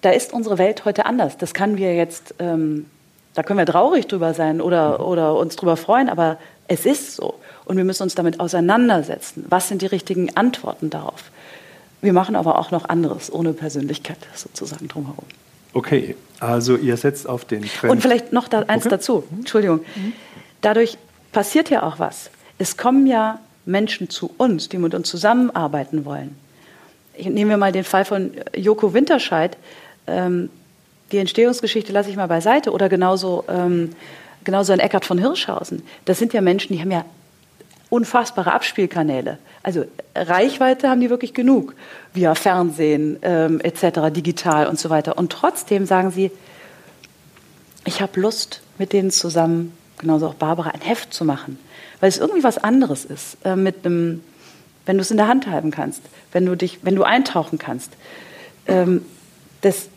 da ist unsere Welt heute anders. Das kann wir jetzt, ähm, da können wir traurig drüber sein oder, oder uns drüber freuen, aber es ist so. Und wir müssen uns damit auseinandersetzen. Was sind die richtigen Antworten darauf? Wir machen aber auch noch anderes, ohne Persönlichkeit sozusagen drumherum. Okay, also ihr setzt auf den Trend. Und vielleicht noch da eins okay. dazu, Entschuldigung. Dadurch passiert ja auch was. Es kommen ja Menschen zu uns, die mit uns zusammenarbeiten wollen. Ich nehme mal den Fall von Joko Winterscheid. Ähm, die Entstehungsgeschichte lasse ich mal beiseite. Oder genauso, ähm, genauso ein Eckart von Hirschhausen. Das sind ja Menschen, die haben ja unfassbare Abspielkanäle. Also Reichweite haben die wirklich genug, via Fernsehen ähm, etc., digital und so weiter. Und trotzdem sagen sie, ich habe Lust, mit denen zusammen, genauso auch Barbara, ein Heft zu machen, weil es irgendwie was anderes ist, äh, mit einem, wenn du es in der Hand halten kannst, wenn du dich, wenn du eintauchen kannst. Ähm, das,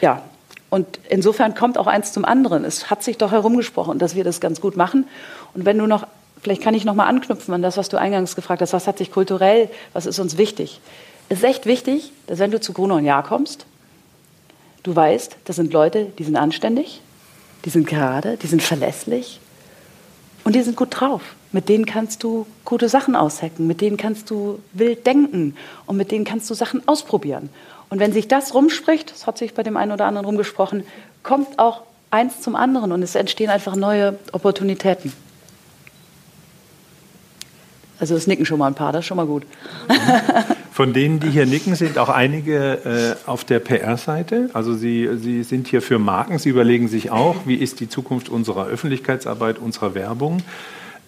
ja, und insofern kommt auch eins zum anderen. Es hat sich doch herumgesprochen, dass wir das ganz gut machen. Und wenn du noch vielleicht kann ich noch mal anknüpfen an das, was du eingangs gefragt hast. Was hat sich kulturell, was ist uns wichtig? Es ist echt wichtig, dass wenn du zu Gruner und Jahr kommst, du weißt, das sind Leute, die sind anständig, die sind gerade, die sind verlässlich und die sind gut drauf. Mit denen kannst du gute Sachen aushacken, mit denen kannst du wild denken und mit denen kannst du Sachen ausprobieren. Und wenn sich das rumspricht, das hat sich bei dem einen oder anderen rumgesprochen, kommt auch eins zum anderen und es entstehen einfach neue Opportunitäten. Also es nicken schon mal ein paar, das ist schon mal gut. Von denen, die hier nicken, sind auch einige äh, auf der PR-Seite. Also Sie, Sie sind hier für Marken. Sie überlegen sich auch, wie ist die Zukunft unserer Öffentlichkeitsarbeit, unserer Werbung.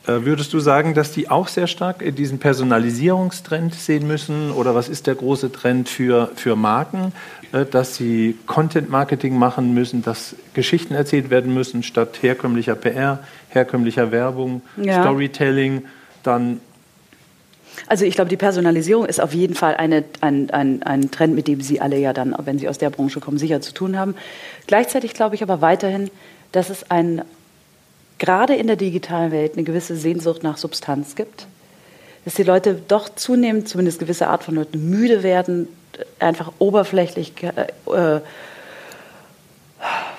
Äh, würdest du sagen, dass die auch sehr stark diesen Personalisierungstrend sehen müssen? Oder was ist der große Trend für, für Marken? Äh, dass sie Content-Marketing machen müssen, dass Geschichten erzählt werden müssen statt herkömmlicher PR, herkömmlicher Werbung, ja. Storytelling, dann also ich glaube, die Personalisierung ist auf jeden Fall eine, ein, ein, ein Trend, mit dem Sie alle ja dann, wenn Sie aus der Branche kommen, sicher zu tun haben. Gleichzeitig glaube ich aber weiterhin, dass es ein, gerade in der digitalen Welt eine gewisse Sehnsucht nach Substanz gibt. Dass die Leute doch zunehmend, zumindest gewisse Art von Leuten, müde werden, einfach oberflächlich, äh, äh,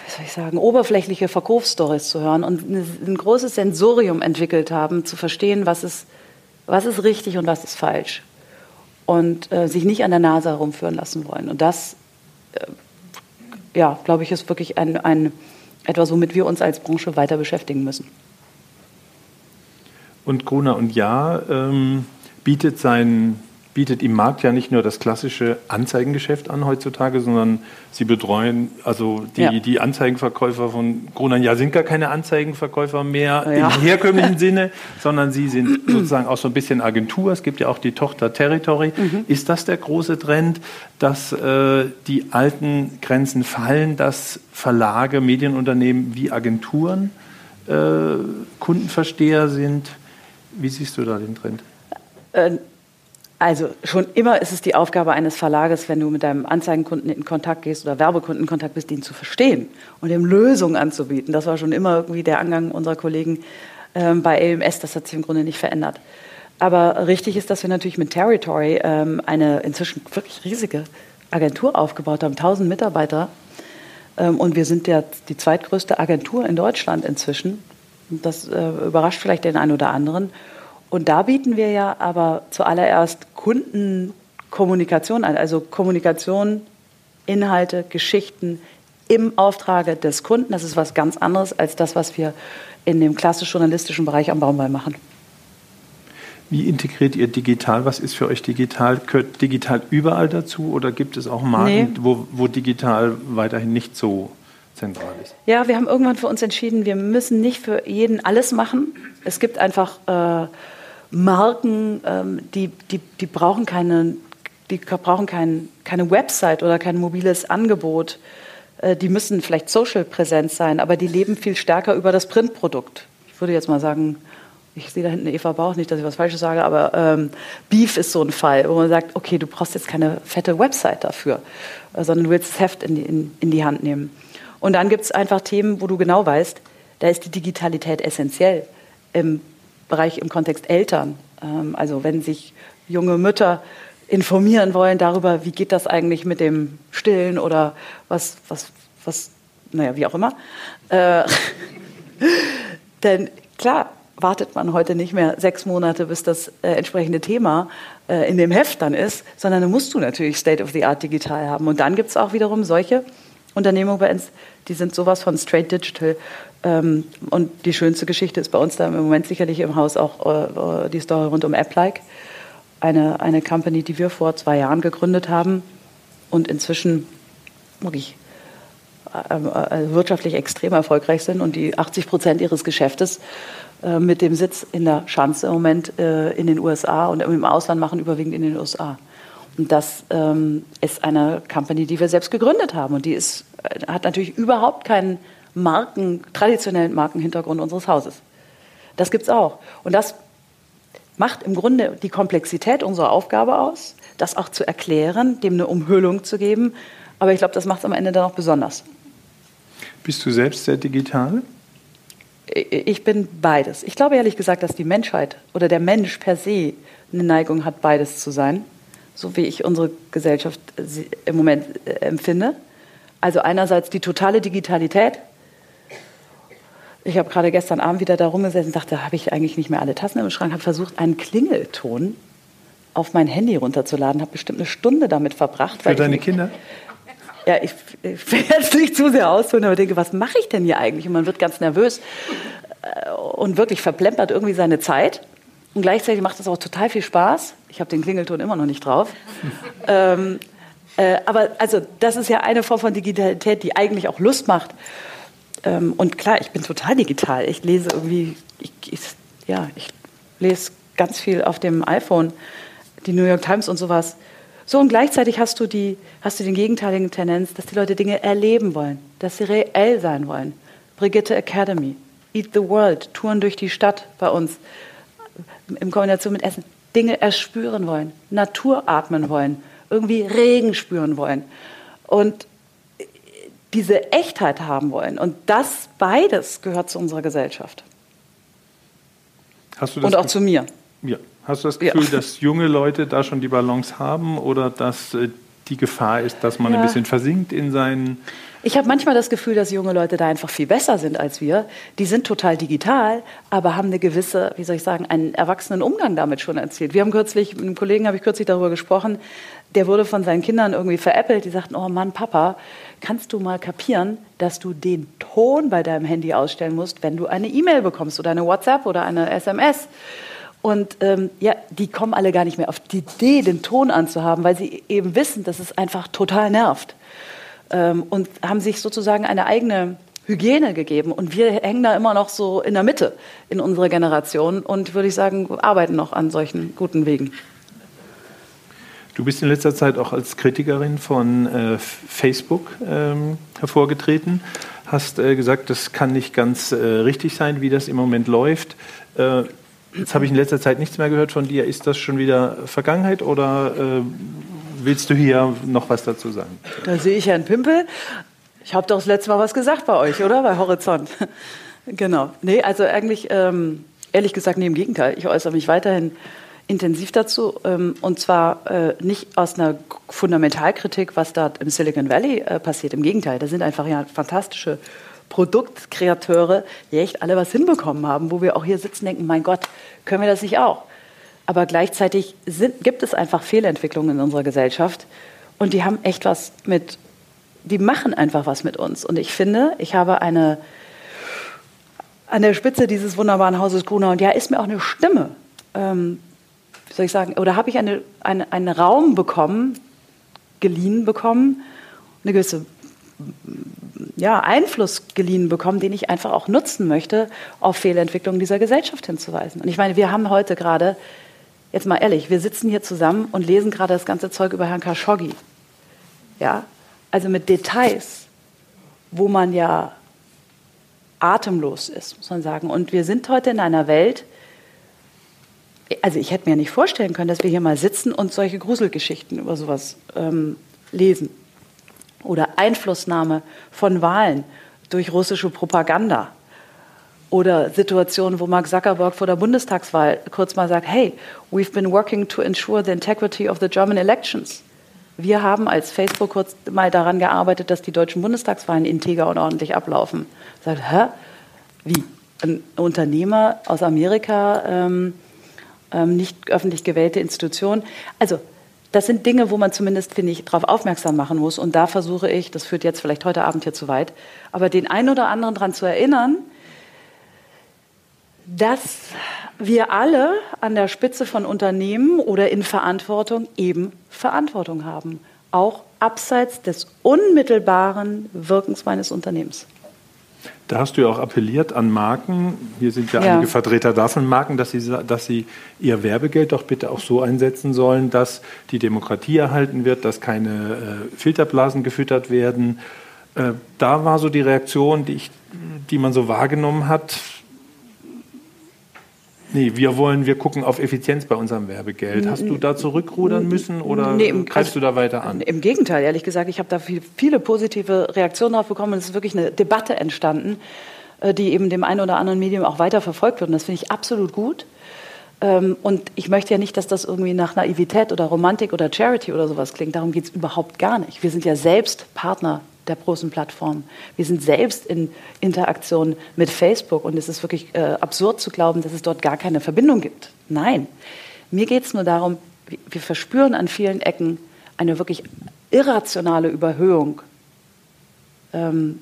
wie soll ich sagen, oberflächliche Verkaufsstories zu hören und ein großes Sensorium entwickelt haben, zu verstehen, was ist was ist richtig und was ist falsch. Und äh, sich nicht an der Nase herumführen lassen wollen. Und das, äh, ja, glaube ich, ist wirklich ein, ein, etwas, womit wir uns als Branche weiter beschäftigen müssen. Und Gruner und Ja ähm, bietet seinen bietet im Markt ja nicht nur das klassische Anzeigengeschäft an heutzutage, sondern Sie betreuen also die, ja. die Anzeigenverkäufer von Grunan ja sind gar keine Anzeigenverkäufer mehr ja. im herkömmlichen Sinne, sondern Sie sind sozusagen auch so ein bisschen Agentur. Es gibt ja auch die Tochter Territory. Mhm. Ist das der große Trend, dass äh, die alten Grenzen fallen, dass Verlage, Medienunternehmen wie Agenturen äh, Kundenversteher sind? Wie siehst du da den Trend? Also schon immer ist es die Aufgabe eines Verlages, wenn du mit deinem Anzeigenkunden in Kontakt gehst oder Werbekunden in Kontakt bist, ihn zu verstehen und ihm Lösungen anzubieten. Das war schon immer irgendwie der Angang unserer Kollegen ähm, bei AMS. Das hat sich im Grunde nicht verändert. Aber richtig ist, dass wir natürlich mit Territory ähm, eine inzwischen wirklich riesige Agentur aufgebaut haben, 1000 Mitarbeiter. Ähm, und wir sind der, die zweitgrößte Agentur in Deutschland inzwischen. Das äh, überrascht vielleicht den einen oder anderen. Und da bieten wir ja aber zuallererst Kundenkommunikation an, also Kommunikation, Inhalte, Geschichten im Auftrage des Kunden. Das ist was ganz anderes als das, was wir in dem klassisch journalistischen Bereich am Baumball machen. Wie integriert ihr digital? Was ist für euch digital? Gehört digital überall dazu oder gibt es auch Marken, nee. wo, wo digital weiterhin nicht so zentral ist? Ja, wir haben irgendwann für uns entschieden, wir müssen nicht für jeden alles machen. Es gibt einfach äh, Marken, ähm, die, die, die brauchen, keine, die brauchen kein, keine Website oder kein mobiles Angebot. Äh, die müssen vielleicht social präsent sein, aber die leben viel stärker über das Printprodukt. Ich würde jetzt mal sagen, ich sehe da hinten Eva Bauch, nicht, dass ich was Falsches sage, aber ähm, Beef ist so ein Fall, wo man sagt, okay, du brauchst jetzt keine fette Website dafür, äh, sondern du willst das Heft in die, in, in die Hand nehmen. Und dann gibt es einfach Themen, wo du genau weißt, da ist die Digitalität essentiell. Im Bereich im Kontext Eltern. Ähm, also wenn sich junge Mütter informieren wollen darüber, wie geht das eigentlich mit dem Stillen oder was, was, was, naja, wie auch immer. Äh, denn klar, wartet man heute nicht mehr sechs Monate, bis das äh, entsprechende Thema äh, in dem Heft dann ist, sondern dann musst du natürlich State of the Art digital haben. Und dann gibt es auch wiederum solche Unternehmungen bei uns, die sind sowas von straight digital, ähm, und die schönste Geschichte ist bei uns da im Moment sicherlich im Haus auch äh, die Story rund um AppLike. Eine, eine Company, die wir vor zwei Jahren gegründet haben und inzwischen wirklich ähm, äh, wirtschaftlich extrem erfolgreich sind und die 80 Prozent ihres Geschäftes äh, mit dem Sitz in der Schanze im Moment äh, in den USA und im Ausland machen, überwiegend in den USA. Und das ähm, ist eine Company, die wir selbst gegründet haben und die ist, äh, hat natürlich überhaupt keinen Marken, traditionellen Markenhintergrund unseres Hauses. Das gibt es auch. Und das macht im Grunde die Komplexität unserer Aufgabe aus, das auch zu erklären, dem eine Umhüllung zu geben. Aber ich glaube, das macht es am Ende dann auch besonders. Bist du selbst sehr digital? Ich bin beides. Ich glaube ehrlich gesagt, dass die Menschheit oder der Mensch per se eine Neigung hat, beides zu sein, so wie ich unsere Gesellschaft im Moment äh, empfinde. Also einerseits die totale Digitalität, ich habe gerade gestern Abend wieder da rumgesessen und dachte, habe ich eigentlich nicht mehr alle Tassen im Schrank, habe versucht, einen Klingelton auf mein Handy runterzuladen, habe bestimmt eine Stunde damit verbracht. Für deine Kinder? Ja, ich, ich will jetzt nicht zu sehr ausholen, aber denke, was mache ich denn hier eigentlich? Und man wird ganz nervös äh, und wirklich verplempert irgendwie seine Zeit. Und gleichzeitig macht es auch total viel Spaß. Ich habe den Klingelton immer noch nicht drauf. ähm, äh, aber also das ist ja eine Form von Digitalität, die eigentlich auch Lust macht. Ähm, und klar, ich bin total digital. Ich lese irgendwie, ich, ich, ja, ich lese ganz viel auf dem iPhone, die New York Times und sowas. So, und gleichzeitig hast du, die, hast du den gegenteiligen Tendenz, dass die Leute Dinge erleben wollen, dass sie reell sein wollen. Brigitte Academy, Eat the World, Touren durch die Stadt bei uns, in Kombination mit Essen, Dinge erspüren wollen, Natur atmen wollen, irgendwie Regen spüren wollen. Und diese Echtheit haben wollen. Und das beides gehört zu unserer Gesellschaft. Und auch zu mir. Ja. Hast du das Gefühl, ja. dass junge Leute da schon die Balance haben oder dass äh, die Gefahr ist, dass man ja. ein bisschen versinkt in seinen. Ich habe manchmal das Gefühl, dass junge Leute da einfach viel besser sind als wir. Die sind total digital, aber haben eine gewisse, wie soll ich sagen, einen erwachsenen Umgang damit schon erzielt. Wir haben kürzlich, mit einem Kollegen habe ich kürzlich darüber gesprochen, der wurde von seinen Kindern irgendwie veräppelt. Die sagten, oh Mann, Papa, kannst du mal kapieren, dass du den Ton bei deinem Handy ausstellen musst, wenn du eine E-Mail bekommst oder eine WhatsApp oder eine SMS? Und ähm, ja, die kommen alle gar nicht mehr auf die Idee, den Ton anzuhaben, weil sie eben wissen, dass es einfach total nervt. Ähm, und haben sich sozusagen eine eigene Hygiene gegeben. Und wir hängen da immer noch so in der Mitte in unserer Generation und würde ich sagen, arbeiten noch an solchen guten Wegen. Du bist in letzter Zeit auch als Kritikerin von äh, Facebook ähm, hervorgetreten, hast äh, gesagt, das kann nicht ganz äh, richtig sein, wie das im Moment läuft. Äh, jetzt habe ich in letzter Zeit nichts mehr gehört von dir. Ist das schon wieder Vergangenheit oder äh, willst du hier noch was dazu sagen? Da sehe ich Herrn Pimpel. Ich habe doch das letzte Mal was gesagt bei euch, oder? Bei Horizont. genau. Nee, also eigentlich, ähm, ehrlich gesagt, nee, im Gegenteil. Ich äußere mich weiterhin intensiv dazu. Ähm, und zwar äh, nicht aus einer Fundamentalkritik, was da im Silicon Valley äh, passiert. Im Gegenteil, da sind einfach ja fantastische Produktkreateure, die echt alle was hinbekommen haben, wo wir auch hier sitzen und denken, mein Gott, können wir das nicht auch? Aber gleichzeitig sind, gibt es einfach Fehlentwicklungen in unserer Gesellschaft und die haben echt was mit, die machen einfach was mit uns. Und ich finde, ich habe eine, an der Spitze dieses wunderbaren Hauses Gruner und ja, ist mir auch eine Stimme. Ähm, wie soll ich sagen, oder habe ich eine, eine, einen Raum bekommen, geliehen bekommen, eine gewisse ja, Einfluss geliehen bekommen, den ich einfach auch nutzen möchte, auf Fehlentwicklungen dieser Gesellschaft hinzuweisen. Und ich meine, wir haben heute gerade, jetzt mal ehrlich, wir sitzen hier zusammen und lesen gerade das ganze Zeug über Herrn Khashoggi. Ja, also mit Details, wo man ja atemlos ist, muss man sagen. Und wir sind heute in einer Welt, also ich hätte mir nicht vorstellen können, dass wir hier mal sitzen und solche Gruselgeschichten über sowas ähm, lesen. Oder Einflussnahme von Wahlen durch russische Propaganda. Oder Situationen, wo Mark Zuckerberg vor der Bundestagswahl kurz mal sagt, hey, we've been working to ensure the integrity of the German elections. Wir haben als Facebook kurz mal daran gearbeitet, dass die deutschen Bundestagswahlen integer und ordentlich ablaufen. Sagt, hä? Wie? Ein Unternehmer aus Amerika ähm, ähm, nicht öffentlich gewählte Institution. Also das sind Dinge, wo man zumindest, finde ich, darauf aufmerksam machen muss. Und da versuche ich, das führt jetzt vielleicht heute Abend hier zu weit, aber den einen oder anderen daran zu erinnern, dass wir alle an der Spitze von Unternehmen oder in Verantwortung eben Verantwortung haben, auch abseits des unmittelbaren Wirkens meines Unternehmens. Da hast du ja auch appelliert an Marken, hier sind ja, ja. einige Vertreter davon, Marken, dass sie, dass sie ihr Werbegeld doch bitte auch so einsetzen sollen, dass die Demokratie erhalten wird, dass keine äh, Filterblasen gefüttert werden. Äh, da war so die Reaktion, die, ich, die man so wahrgenommen hat, Nee, wir wollen, wir gucken auf Effizienz bei unserem Werbegeld. Hast du da zurückrudern müssen oder nee, im, greifst du da weiter an? Im Gegenteil, ehrlich gesagt, ich habe da viel, viele positive Reaktionen drauf bekommen und es ist wirklich eine Debatte entstanden, äh, die eben dem einen oder anderen Medium auch weiter verfolgt wird. Und das finde ich absolut gut. Ähm, und ich möchte ja nicht, dass das irgendwie nach Naivität oder Romantik oder Charity oder sowas klingt. Darum geht es überhaupt gar nicht. Wir sind ja selbst Partner der großen Plattformen. Wir sind selbst in Interaktion mit Facebook und es ist wirklich äh, absurd zu glauben, dass es dort gar keine Verbindung gibt. Nein, mir geht es nur darum, wir verspüren an vielen Ecken eine wirklich irrationale Überhöhung, ähm,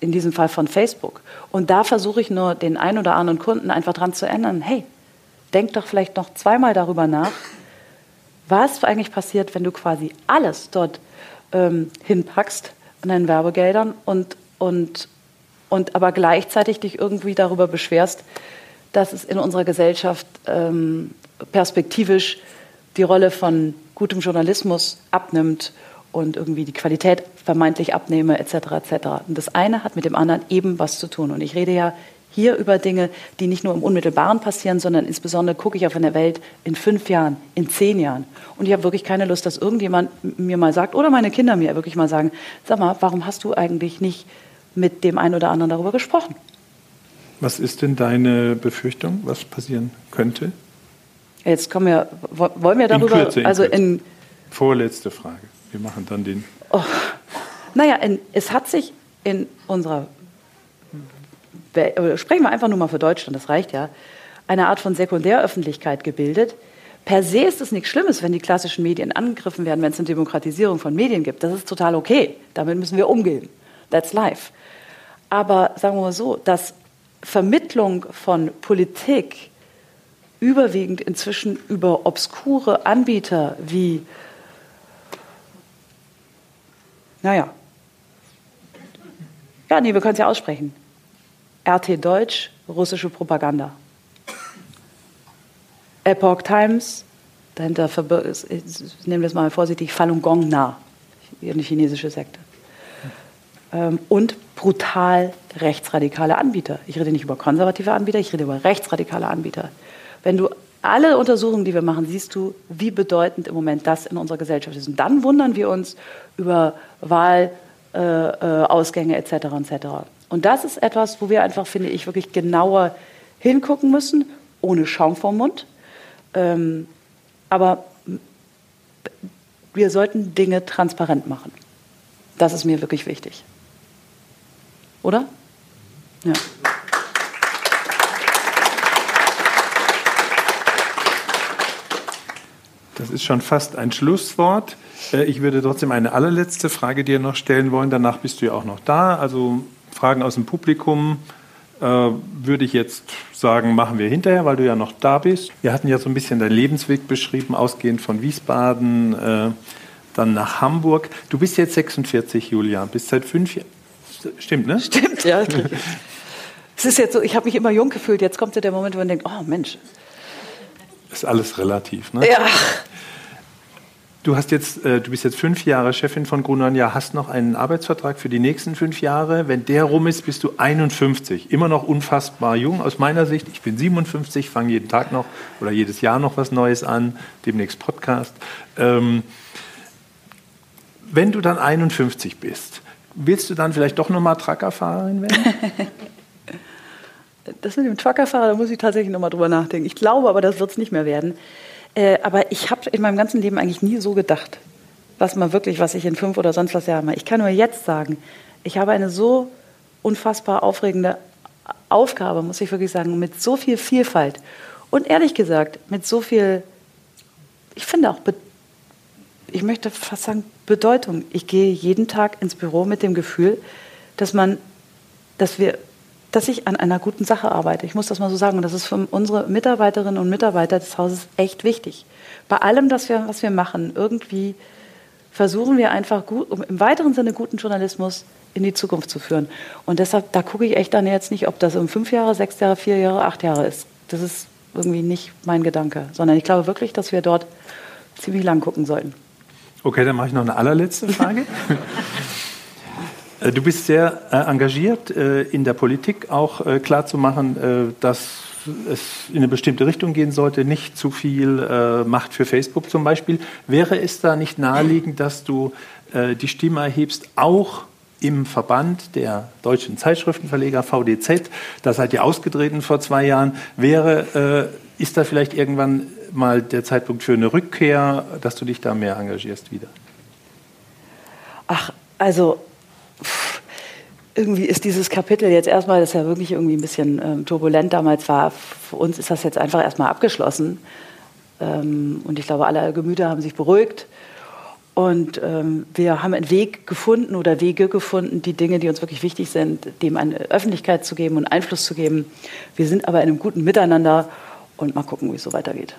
in diesem Fall von Facebook. Und da versuche ich nur den einen oder anderen Kunden einfach dran zu ändern, hey, denk doch vielleicht noch zweimal darüber nach, was eigentlich passiert, wenn du quasi alles dort ähm, hinpackst an deinen Werbegeldern und, und, und aber gleichzeitig dich irgendwie darüber beschwerst, dass es in unserer Gesellschaft ähm, perspektivisch die Rolle von gutem Journalismus abnimmt und irgendwie die Qualität vermeintlich abnehme, etc. etc. Und das eine hat mit dem anderen eben was zu tun. Und ich rede ja hier über Dinge, die nicht nur im Unmittelbaren passieren, sondern insbesondere gucke ich auf eine Welt in fünf Jahren, in zehn Jahren. Und ich habe wirklich keine Lust, dass irgendjemand mir mal sagt, oder meine Kinder mir wirklich mal sagen, sag mal, warum hast du eigentlich nicht mit dem einen oder anderen darüber gesprochen? Was ist denn deine Befürchtung, was passieren könnte? Jetzt kommen wir, wollen wir darüber, in Kürze, in also in vorletzte Frage. Wir machen dann den. Oh, naja, in, es hat sich in unserer sprechen wir einfach nur mal für Deutschland, das reicht ja, eine Art von Sekundäröffentlichkeit gebildet. Per se ist es nichts Schlimmes, wenn die klassischen Medien angegriffen werden, wenn es eine Demokratisierung von Medien gibt. Das ist total okay. Damit müssen wir umgehen. That's life. Aber sagen wir mal so, dass Vermittlung von Politik überwiegend inzwischen über obskure Anbieter wie, naja, ja, nee, wir können es ja aussprechen. RT Deutsch, russische Propaganda. Epoch Times, dahinter verbirgt, nehmen wir es mal vorsichtig, Falun Gong Na, eine chinesische Sekte. Ähm, und brutal rechtsradikale Anbieter. Ich rede nicht über konservative Anbieter, ich rede über rechtsradikale Anbieter. Wenn du alle Untersuchungen, die wir machen, siehst du, wie bedeutend im Moment das in unserer Gesellschaft ist. Und dann wundern wir uns über Wahlausgänge äh, etc. etc. Und das ist etwas, wo wir einfach, finde ich, wirklich genauer hingucken müssen, ohne Schaum vorm Mund. Ähm, aber wir sollten Dinge transparent machen. Das ist mir wirklich wichtig. Oder? Ja. Das ist schon fast ein Schlusswort. Äh, ich würde trotzdem eine allerletzte Frage dir noch stellen wollen. Danach bist du ja auch noch da. Also Fragen aus dem Publikum äh, würde ich jetzt sagen, machen wir hinterher, weil du ja noch da bist. Wir hatten ja so ein bisschen deinen Lebensweg beschrieben, ausgehend von Wiesbaden, äh, dann nach Hamburg. Du bist jetzt 46, Julia, bist seit fünf Jahren. Stimmt, ne? Stimmt, ja. Es ist jetzt so, ich habe mich immer jung gefühlt. Jetzt kommt ja der Moment, wo man denkt, oh Mensch. Ist alles relativ, ne? Ja. Du, hast jetzt, äh, du bist jetzt fünf Jahre Chefin von Grunonia, hast noch einen Arbeitsvertrag für die nächsten fünf Jahre. Wenn der rum ist, bist du 51. Immer noch unfassbar jung aus meiner Sicht. Ich bin 57, fange jeden Tag noch oder jedes Jahr noch was Neues an, demnächst Podcast. Ähm, wenn du dann 51 bist, willst du dann vielleicht doch nochmal Truckerfahrerin werden? das mit dem Truckerfahrer, da muss ich tatsächlich nochmal drüber nachdenken. Ich glaube aber, das wird es nicht mehr werden. Äh, aber ich habe in meinem ganzen Leben eigentlich nie so gedacht, was man wirklich, was ich in fünf oder sonst was Jahren mache. Ich kann nur jetzt sagen, ich habe eine so unfassbar aufregende Aufgabe, muss ich wirklich sagen, mit so viel Vielfalt und ehrlich gesagt mit so viel, ich finde auch, ich möchte fast sagen, Bedeutung. Ich gehe jeden Tag ins Büro mit dem Gefühl, dass man, dass wir dass ich an einer guten Sache arbeite. Ich muss das mal so sagen. Und das ist für unsere Mitarbeiterinnen und Mitarbeiter des Hauses echt wichtig. Bei allem, wir, was wir machen, irgendwie versuchen wir einfach gut, um im weiteren Sinne guten Journalismus in die Zukunft zu führen. Und deshalb, da gucke ich echt dann jetzt nicht, ob das um fünf Jahre, sechs Jahre, vier Jahre, acht Jahre ist. Das ist irgendwie nicht mein Gedanke, sondern ich glaube wirklich, dass wir dort ziemlich lang gucken sollten. Okay, dann mache ich noch eine allerletzte Frage. Äh, du bist sehr äh, engagiert äh, in der Politik, auch äh, klarzumachen, dass es in eine bestimmte Richtung gehen sollte, nicht zu viel Macht für Facebook zum Beispiel. Wäre es da nicht naheliegend, dass du die Stimme erhebst, auch im Verband der deutschen Zeitschriftenverleger VDZ, da seid ihr ausgetreten vor zwei Jahren, wäre, ist da vielleicht irgendwann mal der Zeitpunkt für eine Rückkehr, dass du dich da mehr engagierst wieder? Ach, also irgendwie ist dieses Kapitel jetzt erstmal, das ja wirklich irgendwie ein bisschen ähm, turbulent damals war, für uns ist das jetzt einfach erstmal abgeschlossen. Ähm, und ich glaube, alle Gemüter haben sich beruhigt. Und ähm, wir haben einen Weg gefunden oder Wege gefunden, die Dinge, die uns wirklich wichtig sind, dem eine Öffentlichkeit zu geben und Einfluss zu geben. Wir sind aber in einem guten Miteinander und mal gucken, wie es so weitergeht.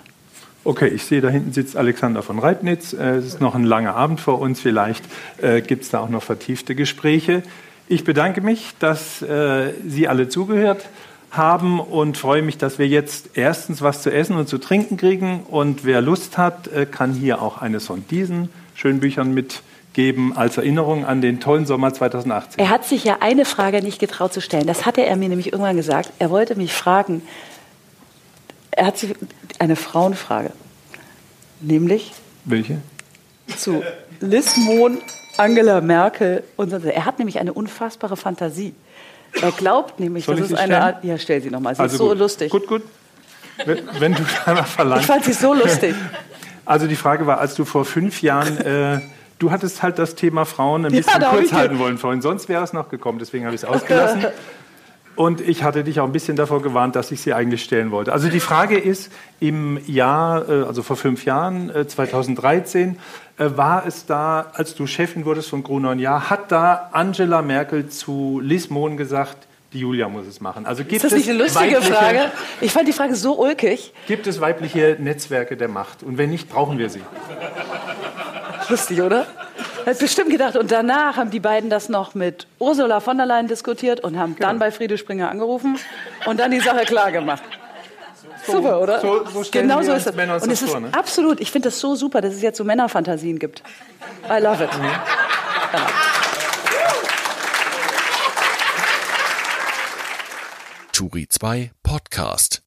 Okay, ich sehe, da hinten sitzt Alexander von Reibnitz. Äh, es ist noch ein langer Abend vor uns. Vielleicht äh, gibt es da auch noch vertiefte Gespräche. Ich bedanke mich, dass äh, Sie alle zugehört haben und freue mich, dass wir jetzt erstens was zu essen und zu trinken kriegen. Und wer Lust hat, äh, kann hier auch eines von diesen schönen Büchern mitgeben als Erinnerung an den tollen Sommer 2018. Er hat sich ja eine Frage nicht getraut zu stellen. Das hatte er mir nämlich irgendwann gesagt. Er wollte mich fragen, er hat sich eine Frauenfrage. Nämlich? Welche? Zu Liz Mohn, Angela Merkel und so. Er hat nämlich eine unfassbare Fantasie. Er glaubt nämlich, Soll das ist eine Art. Ja, stell sie nochmal. Sie also ist so gut. lustig. Gut, gut. Wenn, wenn du danach verlangst. Ich fand sie so lustig. Also die Frage war, als du vor fünf Jahren, äh, du hattest halt das Thema Frauen ein bisschen Ja, kurz halten wollen vorhin, sonst wäre es noch gekommen, deswegen habe ich es ausgelassen. Und ich hatte dich auch ein bisschen davor gewarnt, dass ich sie eigentlich stellen wollte. Also die Frage ist, im Jahr, äh, also vor fünf Jahren, äh, 2013, äh, war es da, als du Chefin wurdest von Gruner und Jahr, hat da Angela Merkel zu Liz Mohn gesagt, Die Julia muss es machen. Also gibt ist das nicht eine lustige Frage? Ich fand die Frage so ulkig. Gibt es weibliche Netzwerke der Macht? Und wenn nicht, brauchen wir sie. Lustig, oder? Hat bestimmt gedacht. Und danach haben die beiden das noch mit Ursula von der Leyen diskutiert und haben genau. dann bei Friede Springer angerufen und dann die Sache klar gemacht. So, super, oder? So, so genau so ist es. Männer und es ist vor, ne? absolut, ich finde das so super, dass es jetzt so Männerfantasien gibt. I love it. Mhm. Turi 2 Podcast.